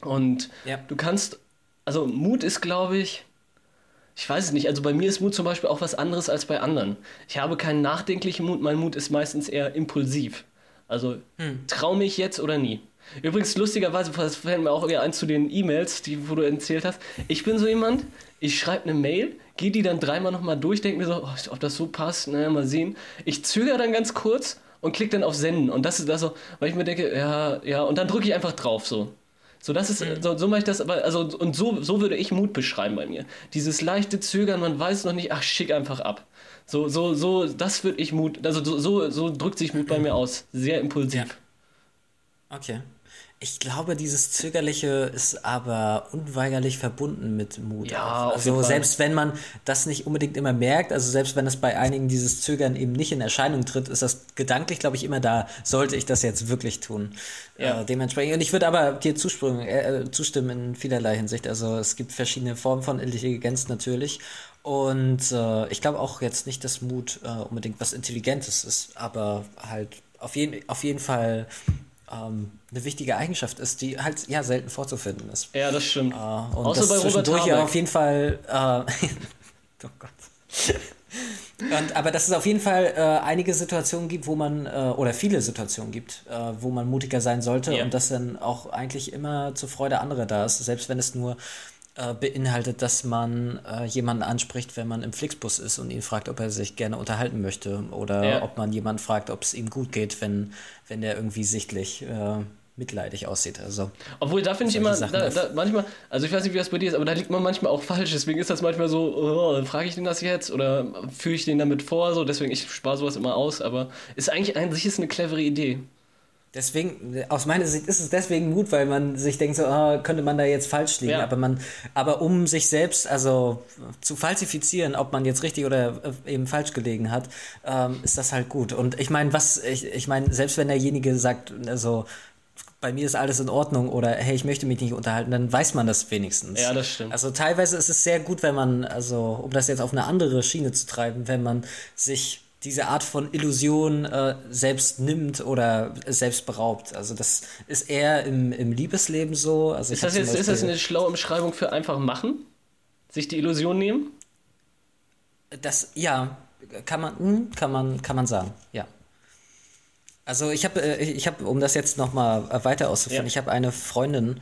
Und Ja. du kannst, also Mut ist, glaube ich, ich weiß es nicht, also bei mir ist Mut zum Beispiel auch was anderes als bei anderen. Ich habe keinen nachdenklichen Mut, mein Mut ist meistens eher impulsiv. Also trau mich jetzt oder nie. Übrigens, lustigerweise, das fällt mir auch eher ein zu den E-Mails, die, wo du erzählt hast. Ich bin so jemand, ich schreibe eine Mail, gehe die dann dreimal nochmal durch, denke mir so, oh, ob das so passt, naja, mal sehen. Ich zögere dann ganz kurz und klicke dann auf Senden. Und das ist das so, weil ich mir denke, ja, ja, und dann drücke ich einfach drauf so. So, das ist, mhm. so, so mache ich das, aber, also, und so, so würde ich Mut beschreiben bei mir. Dieses leichte Zögern, man weiß noch nicht, ach, schick einfach ab. So, so, so, das würde ich Mut, also so, so, so drückt sich Mut bei mir aus. Sehr impulsiv. Ja. Okay. Ich glaube, dieses Zögerliche ist aber unweigerlich verbunden mit Mut. Ja, also selbst wenn man das nicht unbedingt immer merkt, also selbst wenn es bei einigen dieses Zögern eben nicht in Erscheinung tritt, ist das gedanklich, glaube ich, immer da, sollte ich das jetzt wirklich tun. Ja. Äh, dementsprechend. Und ich würde aber dir zustimmen, äh, zustimmen in vielerlei Hinsicht. Also es gibt verschiedene Formen von Intelligenz natürlich. Und äh, ich glaube auch jetzt nicht, dass Mut äh, unbedingt was Intelligentes ist, aber halt auf jeden, auf jeden Fall ähm, eine wichtige Eigenschaft ist, die halt ja selten vorzufinden ist. Ja, das stimmt. Äh, und Außer das bei zwischendurch ja auf jeden Fall. Äh, oh Gott. Und, aber dass es auf jeden Fall äh, einige Situationen gibt, wo man, äh, oder viele Situationen gibt, äh, wo man mutiger sein sollte ja. und das dann auch eigentlich immer zur Freude anderer da ist, selbst wenn es nur äh, beinhaltet, dass man äh, jemanden anspricht, wenn man im Flixbus ist und ihn fragt, ob er sich gerne unterhalten möchte oder ja. ob man jemanden fragt, ob es ihm gut geht, wenn, wenn der irgendwie sichtlich äh, mitleidig aussieht. Also, Obwohl, da finde ich immer, da, da, manchmal, also ich weiß nicht, wie das bei dir ist, aber da liegt man manchmal auch falsch. Deswegen ist das manchmal so, oh, frage ich den das jetzt oder führe ich den damit vor? So, deswegen, ich spare sowas immer aus, aber ist eigentlich an sich ist eine clevere Idee. Deswegen, aus meiner Sicht ist es deswegen gut, weil man sich denkt, so, oh, könnte man da jetzt falsch liegen. Ja. Aber man, aber um sich selbst also zu falsifizieren, ob man jetzt richtig oder äh, eben falsch gelegen hat, ähm, ist das halt gut. Und ich meine, was, ich, ich meine, selbst wenn derjenige sagt, also bei mir ist alles in Ordnung oder hey, ich möchte mich nicht unterhalten, dann weiß man das wenigstens. Ja, das stimmt. Also teilweise ist es sehr gut, wenn man, also um das jetzt auf eine andere Schiene zu treiben, wenn man sich diese Art von Illusion äh, selbst nimmt oder selbst beraubt. Also das ist eher im, im Liebesleben so. Also ist, das jetzt, ist das eine schlaue Umschreibung für einfach machen? Sich die Illusion nehmen? Das, ja, kann man, hm, kann man, kann man sagen, ja. Also ich habe, äh, ich habe, um das jetzt nochmal weiter auszuführen, ja. ich habe eine Freundin,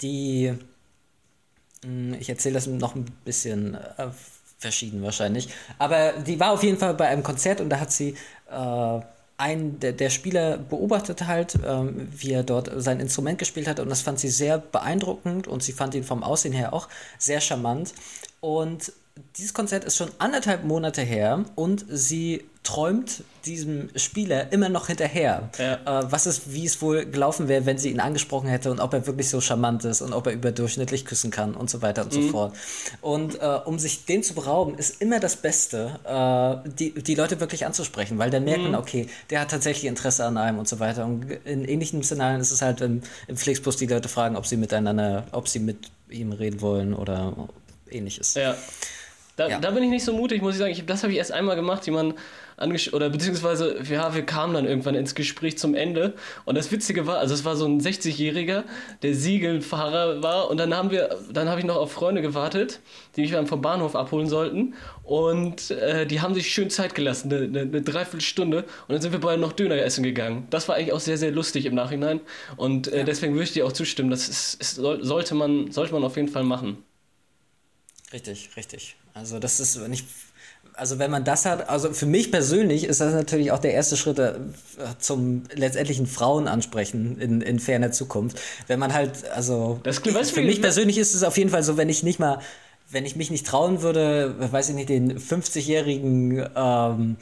die, hm, ich erzähle das noch ein bisschen äh, verschieden wahrscheinlich. Aber die war auf jeden Fall bei einem Konzert und da hat sie äh, einen der, der, Spieler beobachtet halt, ähm, wie er dort sein Instrument gespielt hat und das fand sie sehr beeindruckend und sie fand ihn vom Aussehen her auch sehr charmant. Und dieses Konzert ist schon anderthalb Monate her und sie träumt diesem Spieler immer noch hinterher. Ja. Äh, was ist, wie es wohl gelaufen wäre, wenn sie ihn angesprochen hätte und ob er wirklich so charmant ist und ob er überdurchschnittlich küssen kann und so weiter und mhm. so fort. Und äh, um sich den zu berauben, ist immer das Beste, äh, die, die Leute wirklich anzusprechen, weil dann merkt mhm. man, okay, der hat tatsächlich Interesse an einem und so weiter. Und in ähnlichen Szenarien ist es halt im, im Flixbus, die Leute fragen, ob sie miteinander, ob sie mit ihm reden wollen oder ähnliches. Ja. Da, ja. da bin ich nicht so mutig, muss ich sagen. Ich, das habe ich erst einmal gemacht, jemanden oder beziehungsweise, ja, wir kamen dann irgendwann ins Gespräch zum Ende. Und das Witzige war, also es war so ein 60-Jähriger, der Siegelfahrer war. Und dann haben wir, dann habe ich noch auf Freunde gewartet, die mich dann vom Bahnhof abholen sollten. Und äh, die haben sich schön Zeit gelassen, eine, eine, eine Dreiviertelstunde. Und dann sind wir beide noch Döner essen gegangen. Das war eigentlich auch sehr, sehr lustig im Nachhinein. Und äh, deswegen würde ich dir auch zustimmen. Das ist, ist, sollte, man, sollte man auf jeden Fall machen. Richtig, richtig. Also das ist nicht, also wenn man das hat, also für mich persönlich ist das natürlich auch der erste Schritt äh, zum letztendlichen Frauen ansprechen in, in ferner Zukunft. Wenn man halt, also das, für mich persönlich ist es auf jeden Fall so, wenn ich nicht mal, wenn ich mich nicht trauen würde, weiß ich nicht, den 50-jährigen ähm,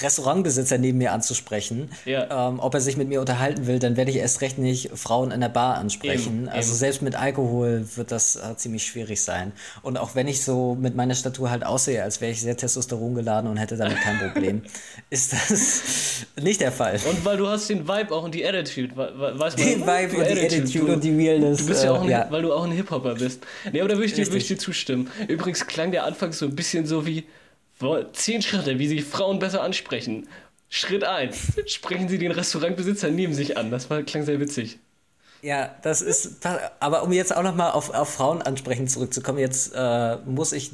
Restaurantbesitzer neben mir anzusprechen. Ja. Ähm, ob er sich mit mir unterhalten will, dann werde ich erst recht nicht Frauen in der Bar ansprechen. Eben, also eben. selbst mit Alkohol wird das äh, ziemlich schwierig sein. Und auch wenn ich so mit meiner Statur halt aussehe, als wäre ich sehr Testosteron geladen und hätte damit kein Problem, ist das nicht der Fall. Und weil du hast den Vibe auch und die Attitude, weißt Den Vibe und die Attitude und die Realness. Du bist ja auch ein, äh, ja. weil du auch ein Hip-Hopper bist. Nee, aber da würde ich, dir, würd ich dir zustimmen. Übrigens klang der Anfang so ein bisschen so wie Zehn Schritte, wie Sie Frauen besser ansprechen. Schritt 1. Sprechen Sie den Restaurantbesitzer neben sich an. Das war, klang sehr witzig. Ja, das ist. Aber um jetzt auch nochmal auf, auf Frauen ansprechen zurückzukommen, jetzt äh, muss ich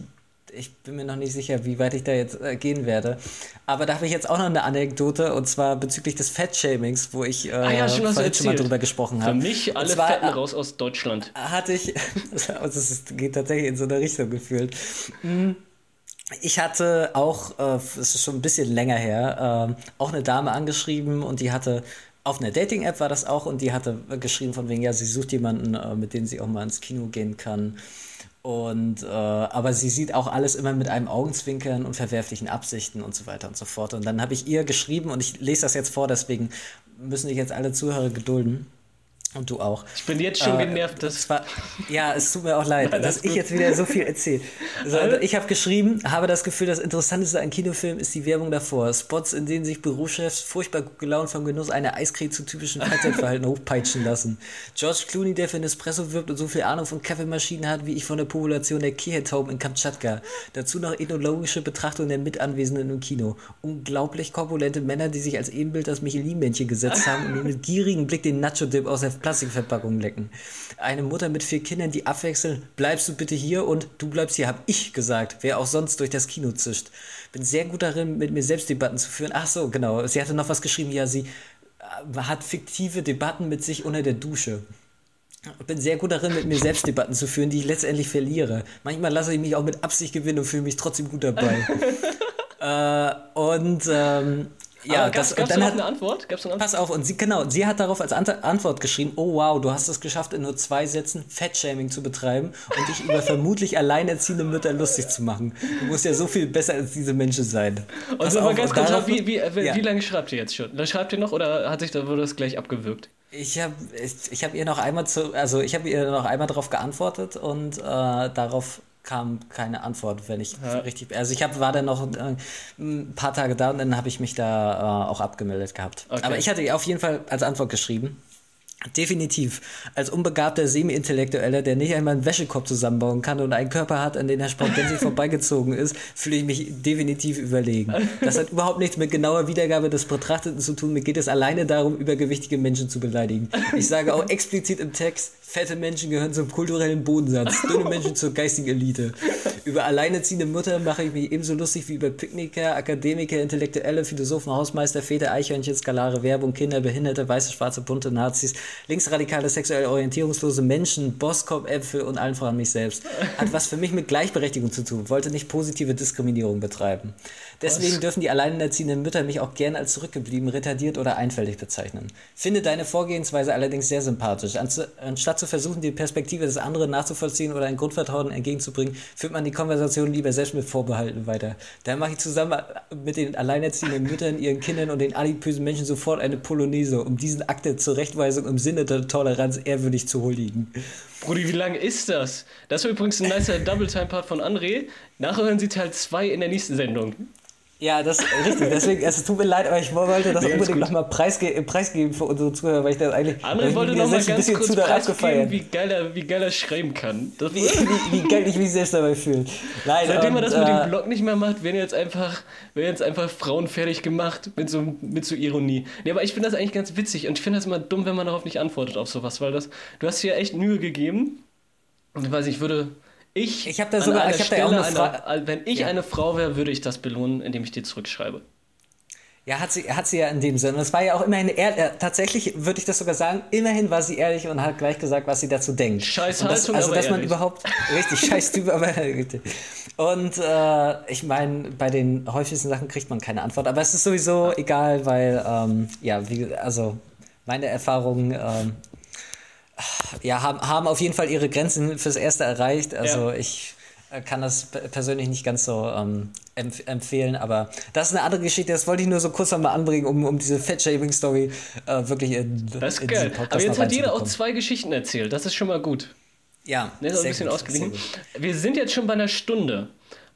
ich bin mir noch nicht sicher, wie weit ich da jetzt äh, gehen werde. Aber da habe ich jetzt auch noch eine Anekdote und zwar bezüglich des Fettshamings, wo ich äh, ah, ja, schon, vorhin schon mal drüber gesprochen habe. Für mich alle zwar, Fetten raus aus Deutschland. Hatte ich, also es geht tatsächlich in so eine Richtung gefühlt. Hm. Ich hatte auch, äh, es ist schon ein bisschen länger her, äh, auch eine Dame angeschrieben und die hatte auf einer Dating-App war das auch und die hatte geschrieben von wegen, ja, sie sucht jemanden, äh, mit dem sie auch mal ins Kino gehen kann. Und äh, aber sie sieht auch alles immer mit einem Augenzwinkern und verwerflichen Absichten und so weiter und so fort. Und dann habe ich ihr geschrieben und ich lese das jetzt vor, deswegen müssen sich jetzt alle Zuhörer gedulden. Und du auch. Ich bin jetzt schon äh, genervt. Das war, ja, es tut mir auch leid, dass ich jetzt wieder so viel erzähle. Also, ich habe geschrieben, habe das Gefühl, das Interessanteste an Kinofilmen ist die Werbung davor. Spots, in denen sich Bürochefs furchtbar gut gelaunt vom Genuss einer Eiscreme zu typischen Freizeitverhalten hochpeitschen lassen. George Clooney, der für einen Espresso wirbt und so viel Ahnung von Kaffeemaschinen hat, wie ich von der Population der Kehrtauben in Kamtschatka. Dazu noch ethnologische Betrachtung der Mitanwesenden im Kino. Unglaublich korpulente Männer, die sich als Ebenbild das Michelin-Männchen gesetzt haben und mit gierigen Blick den Nacho-Dip aus der Plastikverpackung lecken. Eine Mutter mit vier Kindern, die abwechseln, bleibst du bitte hier und du bleibst hier, hab ich gesagt, wer auch sonst durch das Kino zischt. Bin sehr gut darin, mit mir selbst Debatten zu führen. Ach so, genau. Sie hatte noch was geschrieben, ja, sie äh, hat fiktive Debatten mit sich unter der Dusche. Ich bin sehr gut darin, mit mir selbst Debatten zu führen, die ich letztendlich verliere. Manchmal lasse ich mich auch mit Absicht gewinnen und fühle mich trotzdem gut dabei. äh, und ähm, ja, Aber das, gab's, dann hat, eine Antwort? Gab's eine Antwort? Pass auf, und sie, genau, sie hat darauf als Antwort geschrieben, oh wow, du hast es geschafft, in nur zwei Sätzen Fettshaming zu betreiben und dich über vermutlich alleinerziehende Mütter lustig zu machen. Du musst ja so viel besser als diese Menschen sein. Und so mal ganz kurz, wie, wie, wie, ja. wie lange schreibt ihr jetzt schon? Dann schreibt ihr noch oder hat sich da wurde das gleich abgewürgt? Ich habe ich, ich hab ihr noch einmal zu, also ich habe ihr noch einmal darauf geantwortet und äh, darauf kam keine Antwort, wenn ich ja. richtig. Also ich hab, war dann noch äh, ein paar Tage da und dann habe ich mich da äh, auch abgemeldet gehabt. Okay. Aber ich hatte auf jeden Fall als Antwort geschrieben. Definitiv. Als unbegabter Semi-Intellektueller, der nicht einmal einen Wäschekorb zusammenbauen kann und einen Körper hat, an den Herr Sportgänzig vorbeigezogen ist, fühle ich mich definitiv überlegen. Das hat überhaupt nichts mit genauer Wiedergabe des Betrachteten zu tun. Mir geht es alleine darum, übergewichtige Menschen zu beleidigen. Ich sage auch explizit im Text, Fette Menschen gehören zum kulturellen Bodensatz, dünne Menschen zur geistigen Elite. Über alleinerziehende Mutter mache ich mich ebenso lustig wie über Picknicker, Akademiker, Intellektuelle, Philosophen, Hausmeister, Väter, Eichhörnchen, skalare Werbung, Kinder, Behinderte, weiße, schwarze, bunte Nazis, linksradikale, sexuell orientierungslose Menschen, Bosskopf, Äpfel und allen voran mich selbst. Hat was für mich mit Gleichberechtigung zu tun, wollte nicht positive Diskriminierung betreiben. Deswegen was? dürfen die alleinerziehenden Mütter mich auch gern als zurückgeblieben, retardiert oder einfältig bezeichnen. Finde deine Vorgehensweise allerdings sehr sympathisch. Anstatt zu versuchen, die Perspektive des anderen nachzuvollziehen oder ein Grundvertrauen entgegenzubringen, führt man die Konversation lieber selbst mit Vorbehalten weiter. Da mache ich zusammen mit den alleinerziehenden Müttern, ihren Kindern und den adipösen Menschen sofort eine Polonaise, um diesen Akt der Zurechtweisung im Sinne der Toleranz ehrwürdig zu huldigen. Brudi, wie lang ist das? Das war übrigens ein nicer Double-Time-Part von André. Nachher hören Sie Teil 2 in der nächsten Sendung. Ja, das ist richtig. Deswegen, es tut mir leid, aber ich wollte das nee, unbedingt nochmal preisge preisgeben für unsere Zuhörer, weil ich das eigentlich André wollte noch mal ganz kurz preisgeben, wie geil, er, wie geil er schreiben kann. Wie, wie, wie, geil ich mich selbst dabei fühle. Nein, Seitdem er das mit dem äh, Blog nicht mehr macht, werden jetzt einfach, werden jetzt einfach Frauen fertig gemacht mit so, mit so Ironie. Nee, aber ich finde das eigentlich ganz witzig und ich finde das immer dumm, wenn man darauf nicht antwortet auf sowas, weil das, du hast dir echt Mühe gegeben und ich weiß nicht, ich würde ich, ich habe da sogar, ich habe da auch eine Frage. Wenn ich ja. eine Frau wäre, würde ich das belohnen, indem ich dir zurückschreibe. Ja, hat sie, hat sie ja in dem Sinne. Und es war ja auch immerhin ehrlich, äh, tatsächlich würde ich das sogar sagen, immerhin war sie ehrlich und hat gleich gesagt, was sie dazu denkt. Scheiß das, Also, dass ehrlich. man überhaupt, richtig, scheiß Typ, aber richtig. Und äh, ich meine, bei den häufigsten Sachen kriegt man keine Antwort. Aber es ist sowieso egal, weil, ähm, ja, wie, also meine Erfahrungen ähm, ja, haben, haben auf jeden Fall ihre Grenzen fürs Erste erreicht. Also ja. ich äh, kann das persönlich nicht ganz so ähm, empf empfehlen, aber das ist eine andere Geschichte. Das wollte ich nur so kurz nochmal anbringen, um, um diese Fat-Shaving-Story äh, wirklich in, das ist in geil. Aber jetzt hat jeder auch zwei Geschichten erzählt. Das ist schon mal gut. Ja. Ne, ist ein bisschen gut, ausgeglichen. Wir sind jetzt schon bei einer Stunde.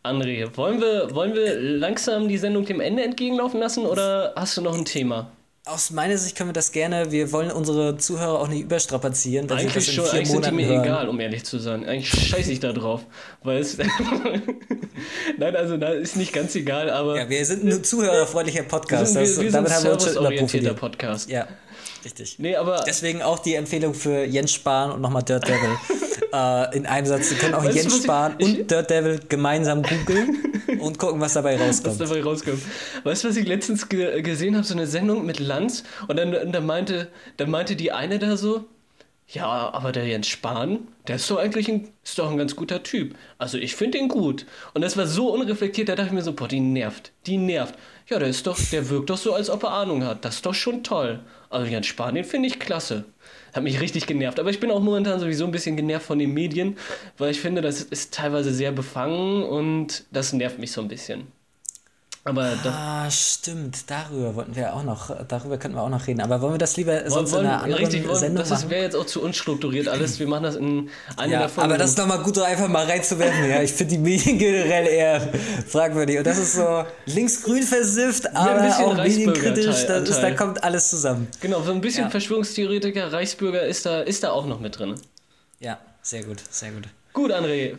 André, wollen wir, wollen wir langsam die Sendung dem Ende entgegenlaufen lassen oder hast du noch ein Thema? Aus meiner Sicht können wir das gerne. Wir wollen unsere Zuhörer auch nicht überstrapazieren. Dass eigentlich schon, eigentlich Monaten sind die mir hören. egal, um ehrlich zu sein. Eigentlich scheiße ich da drauf. Weil es Nein, also da ist nicht ganz egal, aber. Ja, wir sind ein zuhörerfreundlicher Podcast. Wir sind, wir, wir damit sind haben wir uns schon Podcast. Ja, richtig. Nee, aber Deswegen auch die Empfehlung für Jens Spahn und nochmal Dirt Devil. äh, in einem Satz. Sie können auch Weißt Jens was ich- Spahn ich- und Dirt Devil gemeinsam googeln und gucken, was dabei was rauskommt. dabei rauskommt. Weißt du, was ich letztens ge gesehen habe? So eine Sendung mit Lanz und dann, und dann, meinte, dann meinte die eine da so, ja, aber der Jens Spahn, der ist doch eigentlich ein, ist doch ein ganz guter Typ. Also ich finde ihn gut. Und das war so unreflektiert, da dachte ich mir so, boah, die nervt, die nervt. Ja, der ist doch, der wirkt doch so, als ob er Ahnung hat. Das ist doch schon toll. Also Jens Spahn, den finde ich klasse. Hat mich richtig genervt. Aber ich bin auch momentan sowieso ein bisschen genervt von den Medien, weil ich finde, das ist teilweise sehr befangen und das nervt mich so ein bisschen. Aber Ah, stimmt. Darüber wollten wir auch noch, darüber könnten wir auch noch reden. Aber wollen wir das lieber wollen, sonst in wollen, einer anderen richtig, wollen, Sendung das wäre jetzt auch zu unstrukturiert alles. Wir machen das in einer Ja, Folgen. aber das ist nochmal gut, einfach mal reinzuwerfen. Ja, ich finde die Medien generell eher fragwürdig. Und das ist so linksgrün versifft, ein aber bisschen auch medienkritisch. Das ist, da kommt alles zusammen. genau, so ein bisschen Ja. Verschwörungstheoretiker, Reichsbürger ist da, ist da auch noch mit drin. Ja, sehr gut, sehr gut. Gut, André,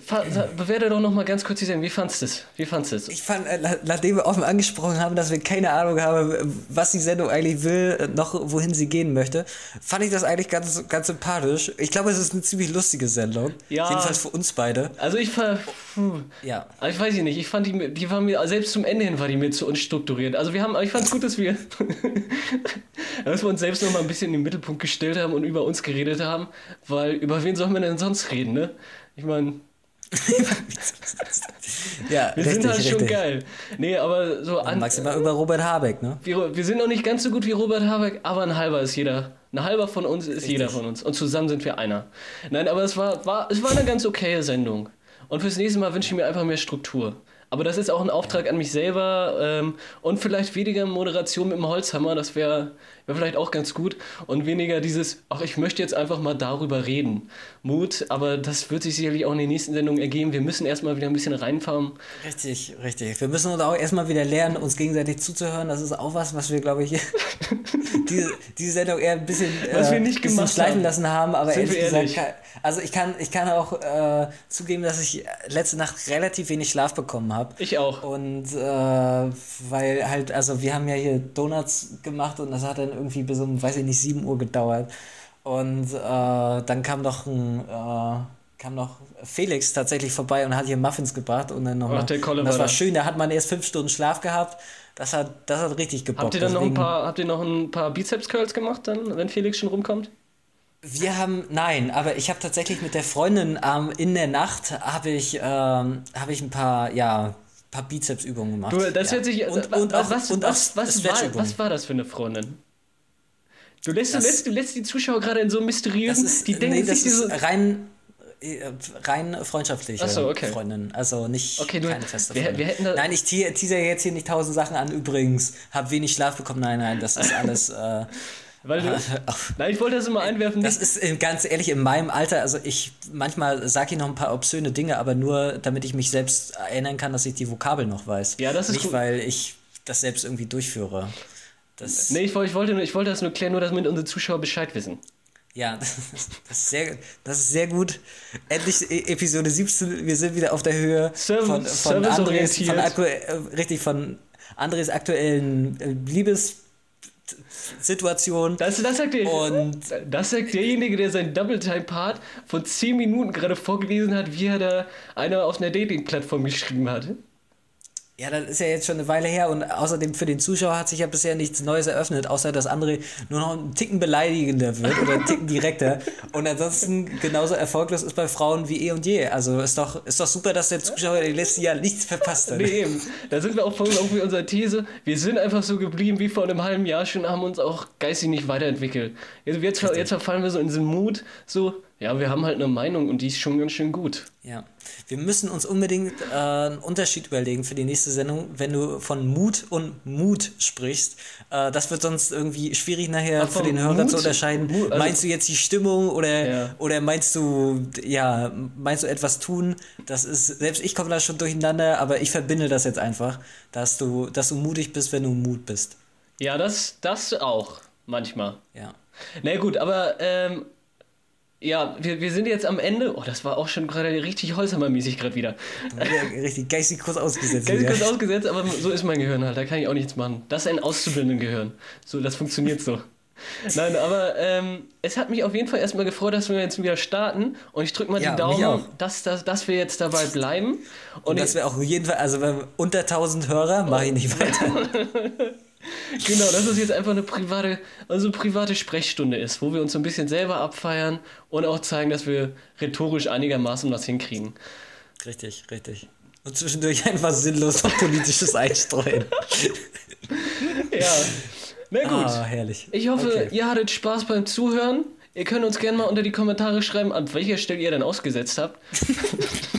bewerte doch noch mal ganz kurz die Sendung. Wie fandest du es? Wie fandest du es? Ich fand, äh, na- nachdem wir offen angesprochen haben, dass wir keine Ahnung haben, was die Sendung eigentlich will, äh, noch wohin sie gehen möchte, fand ich das eigentlich ganz, ganz sympathisch. Ich glaube, es ist eine ziemlich lustige Sendung. Ja. Jedenfalls für uns beide. Also ich. Puh. Ja. Aber ich weiß ich nicht, ich fand die, die war mir, selbst zum Ende hin war die mir zu unstrukturiert. Also wir haben, ich fand es gut, dass wir, dass wir uns selbst noch mal ein bisschen in den Mittelpunkt gestellt haben und über uns geredet haben, weil über wen soll man denn sonst reden, ne? Ich meine, Ja, wir richtig, sind halt schon richtig. geil. Nee, aber so an, Maximal über Robert Habeck, ne? wir, wir sind noch nicht ganz so gut wie Robert Habeck, aber ein halber ist jeder. Ein halber von uns ist jeder von uns. Und zusammen sind wir einer. Nein, aber es war, war, es war eine ganz okaye Sendung. Und fürs nächste Mal wünsche ich mir einfach mehr Struktur. Aber das ist auch ein Auftrag an mich selber ähm, und vielleicht weniger Moderation mit dem Holzhammer, das wäre wär vielleicht auch ganz gut. Und weniger dieses, ach, ich möchte jetzt einfach mal darüber reden. Mut, aber das wird sich sicherlich auch in den nächsten Sendungen ergeben. Wir müssen erstmal wieder ein bisschen reinfahren. Richtig, richtig. Wir müssen uns auch erstmal wieder lernen, uns gegenseitig zuzuhören. Das ist auch was, was wir, glaube ich, diese, diese Sendung eher ein bisschen, Was wir äh, nicht bisschen gemacht schleifen haben. lassen haben. Aber Sind ehrlich wir gesagt, also ich kann, ich kann auch äh, zugeben, dass ich letzte Nacht relativ wenig Schlaf bekommen habe. Ich auch. Und äh, weil halt, also wir haben ja hier Donuts gemacht und das hat dann irgendwie bis um, weiß ich nicht, 7 Uhr gedauert. Und äh, dann kam noch ein, äh, kam noch Felix tatsächlich vorbei und hat hier Muffins gebracht und dann nochmal. Das war war schön, da hat man erst fünf Stunden Schlaf gehabt. Das hat, das hat richtig gebockt. Habt ihr dann noch ein Deswegen- paar, habt ihr noch ein paar Bizeps-Curls gemacht dann, wenn Felix schon rumkommt? Wir haben, nein, aber ich habe tatsächlich mit der Freundin ähm, in der Nacht habe ich, ähm, habe ich ein paar, ja, paar Bizepsübungen gemacht. Du, das ja. hört sich. und, und auch, was, und was, was, war, was war das für eine Freundin? Du lässt, du Das- lässt, du lässt die Zuschauer gerade in so mysteriösen. ist, die denken nee, das sich ist diese. rein, äh, rein freundschaftliche Ach so, okay. Freundin. Also nicht Okay, du- keine feste wir- Freundin. wir da- nein, ich te- teaser jetzt hier nicht tausend Sachen an. Übrigens, habe wenig Schlaf bekommen. Nein, nein, das ist alles. Äh, Weil du, nein, ich wollte das immer einwerfen. das ist äh, ganz ehrlich in meinem Alter. Also ich manchmal sage ich noch ein paar obszöne Dinge, aber nur damit ich mich selbst erinnern kann, dass ich die Vokabel noch weiß. Ja, das ist nicht, gut. weil ich das selbst irgendwie durchführe. Das, nee, ich, wollte- ich, wollte, nur- ich wollte das nur klären, nur damit unsere Zuschauer Bescheid wissen. Ja, das ist, das, ist sehr, das ist sehr gut. Endlich e- Episode 17, wir sind wieder auf der Höhe Service- von, von, Andres, von, äh, richtig, von Andres aktuellen äh, Liebessituation. Das, das, sagt der, Und- das sagt derjenige, der seinen Double-Time-Part von 10 Minuten gerade vorgelesen hat, wie er da einer auf einer Dating-Plattform geschrieben hat. Ja, das ist ja jetzt schon eine Weile her und außerdem für den Zuschauer hat sich ja bisher nichts Neues eröffnet, außer dass André nur noch einen Ticken beleidigender wird oder einen Ticken direkter und ansonsten genauso erfolglos ist bei Frauen wie eh und je. Also ist doch, ist doch super, dass der Zuschauer im letzten Jahr nichts verpasst hat. Nee, eben. Da sind wir auch voll irgendwie unserer These. Wir sind einfach so geblieben wie vor einem halben Jahr schon, haben uns auch geistig nicht weiterentwickelt. Jetzt, jetzt, jetzt verfallen wir so in diesen Mut, so, ja, wir haben halt eine Meinung und die ist schon ganz schön gut. Ja, wir müssen uns unbedingt äh, einen Unterschied überlegen für die nächste Sendung, wenn du von Mut und Mut sprichst. Äh, das wird sonst irgendwie schwierig nachher Ach, für den Hörer Mut? zu unterscheiden. Mut, also- meinst du jetzt die Stimmung oder, Ja. oder meinst du, ja, meinst du etwas tun? Das ist, selbst ich komme da schon durcheinander, aber ich verbinde das jetzt einfach, dass du, dass du mutig bist, wenn du Mut bist. Ja, das, das auch. Manchmal. Ja. Na gut, aber ähm, ja, wir, wir sind jetzt am Ende. Oh, das war auch schon gerade richtig Holzhammer-mäßig gerade wieder. Richtig geistig kurz ausgesetzt. Wieder. kurz ausgesetzt, aber so ist mein Gehirn halt. Da kann ich auch nichts machen. Das ist ein auszubildenden Gehirn. So, das funktioniert so. Nein, aber ähm, es hat mich auf jeden Fall erstmal gefreut, dass wir jetzt wieder starten. Und ich drücke mal Ja, die Daumen, dass, dass, dass wir jetzt dabei bleiben. Und, Und dass wir auch auf jeden Fall, also wenn wir unter 1000 Hörer, mache ich nicht weiter. genau, dass es jetzt einfach eine private, also eine private Sprechstunde ist, wo wir uns so ein bisschen selber abfeiern und auch zeigen, dass wir rhetorisch einigermaßen was hinkriegen. Richtig, richtig. Und zwischendurch einfach sinnlos politisches Einstreuen. Ja. Na gut. Ah, herrlich. Ich hoffe, Okay. ihr hattet Spaß beim Zuhören. Ihr könnt uns gerne mal unter die Kommentare schreiben, an welcher Stelle ihr denn ausgesetzt habt.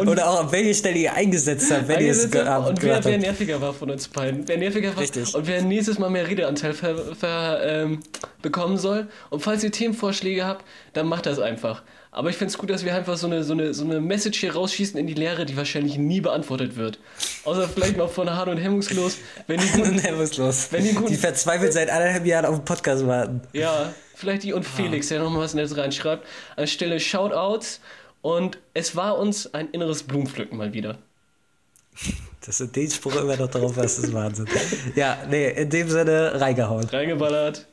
Oder auch an welche Stelle ihr eingesetzt habt, wenn ihr es ge habt und wer, wer nerviger war von uns beiden. Wer nerviger war Richtig. und wer nächstes Mal mehr Redeanteil ver, ver, ähm, bekommen soll. Und falls ihr Themenvorschläge habt, dann macht das einfach. Aber ich finde es gut, dass wir einfach so eine, so, eine, so eine Message hier rausschießen in die Leere, die wahrscheinlich nie beantwortet wird. Außer vielleicht mal von Hart und Hemmungslos, wenn die guten, Nervoslos. Wenn die guten- die verzweifelt seit anderthalb Jahren auf den Podcast warten. Ja, vielleicht die und Felix, der nochmal was Nettes reinschreibt. Anstelle Shoutouts. Und es war uns ein inneres Blumenpflücken mal wieder. Dass du den Spruch immer noch drauf hast, ist Wahnsinn. Ja, nee, in dem Sinne reingehauen. Reingeballert.